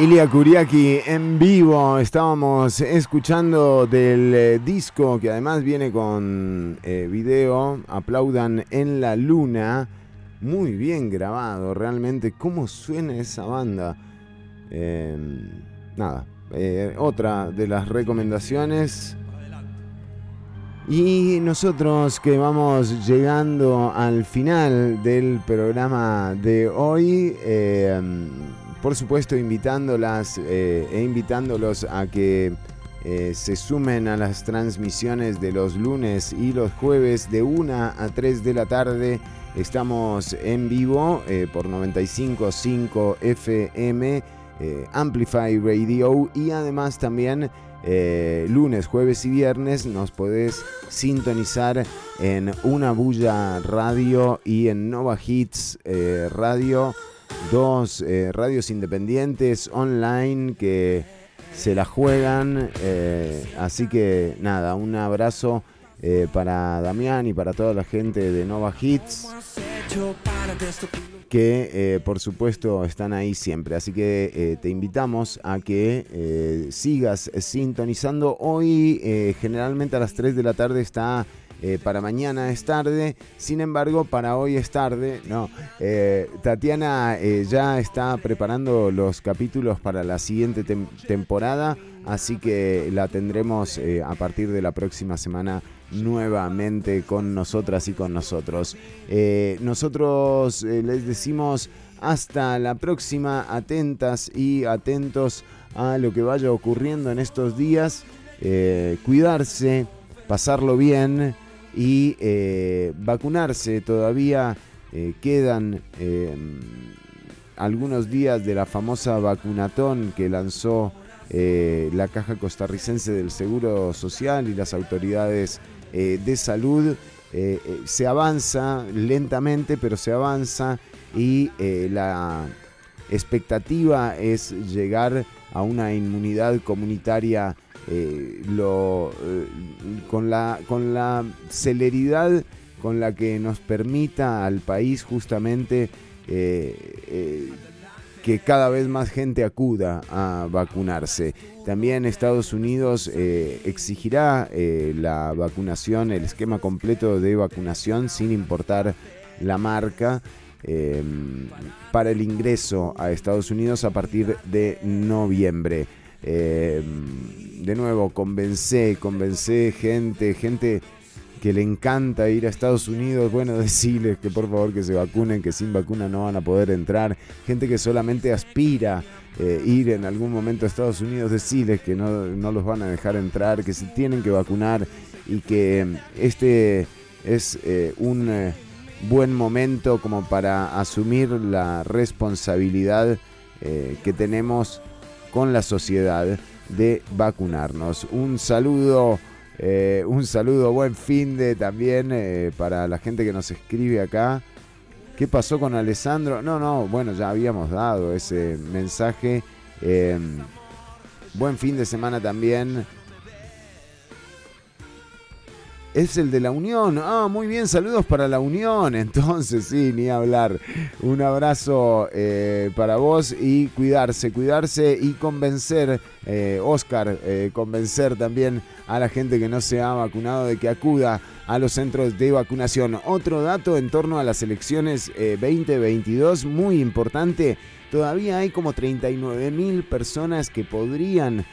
Ilia Kuriaki en vivo, estábamos escuchando del eh, disco que además viene con eh, video, aplaudan en la luna, muy bien grabado, realmente, ¿cómo suena esa banda? Eh, nada, eh, otra de las recomendaciones. Y nosotros que vamos llegando al final del programa de hoy, eh, por supuesto invitándolas eh, e invitándolos a que eh, se sumen a las transmisiones de los lunes y los jueves de 1 a 3 de la tarde. Estamos en vivo eh, por 95.5 FM, Amplify Radio y además también lunes, jueves y viernes nos podés sintonizar en Una Bulla Radio y en Nova Hits Radio, dos eh, radios independientes online que se la juegan. eh, así que nada, un abrazo eh, para Damián y para toda la gente de Nova Hits que por supuesto están ahí siempre. Así que te invitamos a que sigas sintonizando. Hoy generalmente a las 3 de la tarde está... eh, para mañana es tarde, sin embargo para hoy es tarde. No, Eh, Tatiana eh, ya está preparando los capítulos para la siguiente tem- temporada, así que la tendremos a partir de la próxima semana nuevamente con nosotras y con nosotros. Nosotros les decimos hasta la próxima, atentas y atentos a lo que vaya ocurriendo en estos días, cuidarse, pasarlo bien y eh, vacunarse. Todavía eh, quedan eh, algunos días de la famosa vacunatón que lanzó eh, la Caja Costarricense del Seguro Social y las autoridades de salud. Se avanza lentamente, pero se avanza y la expectativa es llegar a una inmunidad comunitaria eh, lo, eh, con, la, con la celeridad con la que nos permita al país justamente eh, que cada vez más gente acuda a vacunarse. También Estados Unidos exigirá la vacunación, el esquema completo de vacunación sin importar la marca. para el ingreso a Estados Unidos a partir de noviembre. Eh, de nuevo, convencé, convencé gente, gente que le encanta ir a Estados Unidos, bueno, [laughs] decirles que por favor que se vacunen, que sin vacuna no van a poder entrar, gente que solamente aspira eh, ir en algún momento a Estados Unidos, decirles que no, los van a dejar entrar, que se tienen que vacunar y que este es eh, un buen momento como para asumir la responsabilidad que tenemos con la sociedad de vacunarnos. Un saludo, eh, un saludo, buen fin de también eh, para la gente que nos escribe acá. ¿Qué pasó con Alessandro? No, no, bueno, ya habíamos dado ese mensaje. Em, buen fin de semana también es el de la Unión. Ah, muy bien, saludos para la Unión. [laughs] Entonces, sí, ni hablar. Un abrazo eh, para vos y cuidarse, cuidarse y convencer, eh, Oscar, eh, convencer también a la gente que no se ha vacunado de que acuda a los centros de vacunación. Otro dato en torno a las elecciones 2022, muy importante. Todavía hay como 39 mil personas que podrían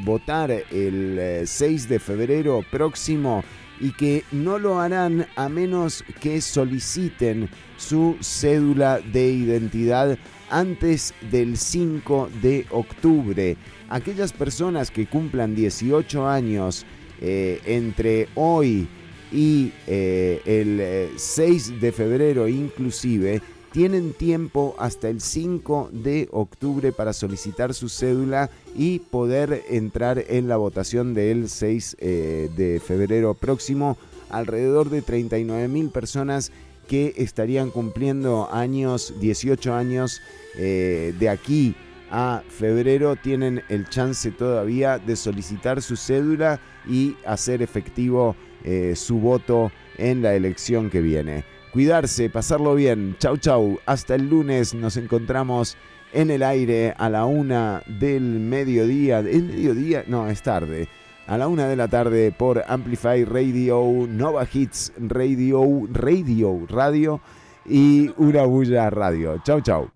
votar el 6 de febrero próximo y que no lo harán a menos que soliciten su cédula de identidad antes del 5 de octubre. Aquellas personas que cumplan 18 años eh, entre hoy y eh, el 6 eh, de febrero inclusive, tienen tiempo hasta el 5 de octubre para solicitar su cédula y poder entrar en la votación del 6 eh, de febrero próximo. Alrededor de 39 mil personas que estarían cumpliendo años, 18 años eh, de aquí a febrero tienen el chance todavía de solicitar su cédula y hacer efectivo eh, su voto en la elección que viene cuidarse, pasarlo bien. Chau, chau. Hasta el lunes nos encontramos en el aire a la una del mediodía. ¿El mediodía? No, es tarde. A la una de la tarde por Amplify Radio, Nova Hits Radio, Radio, Radio y Una Bulla Radio. Chau, chau.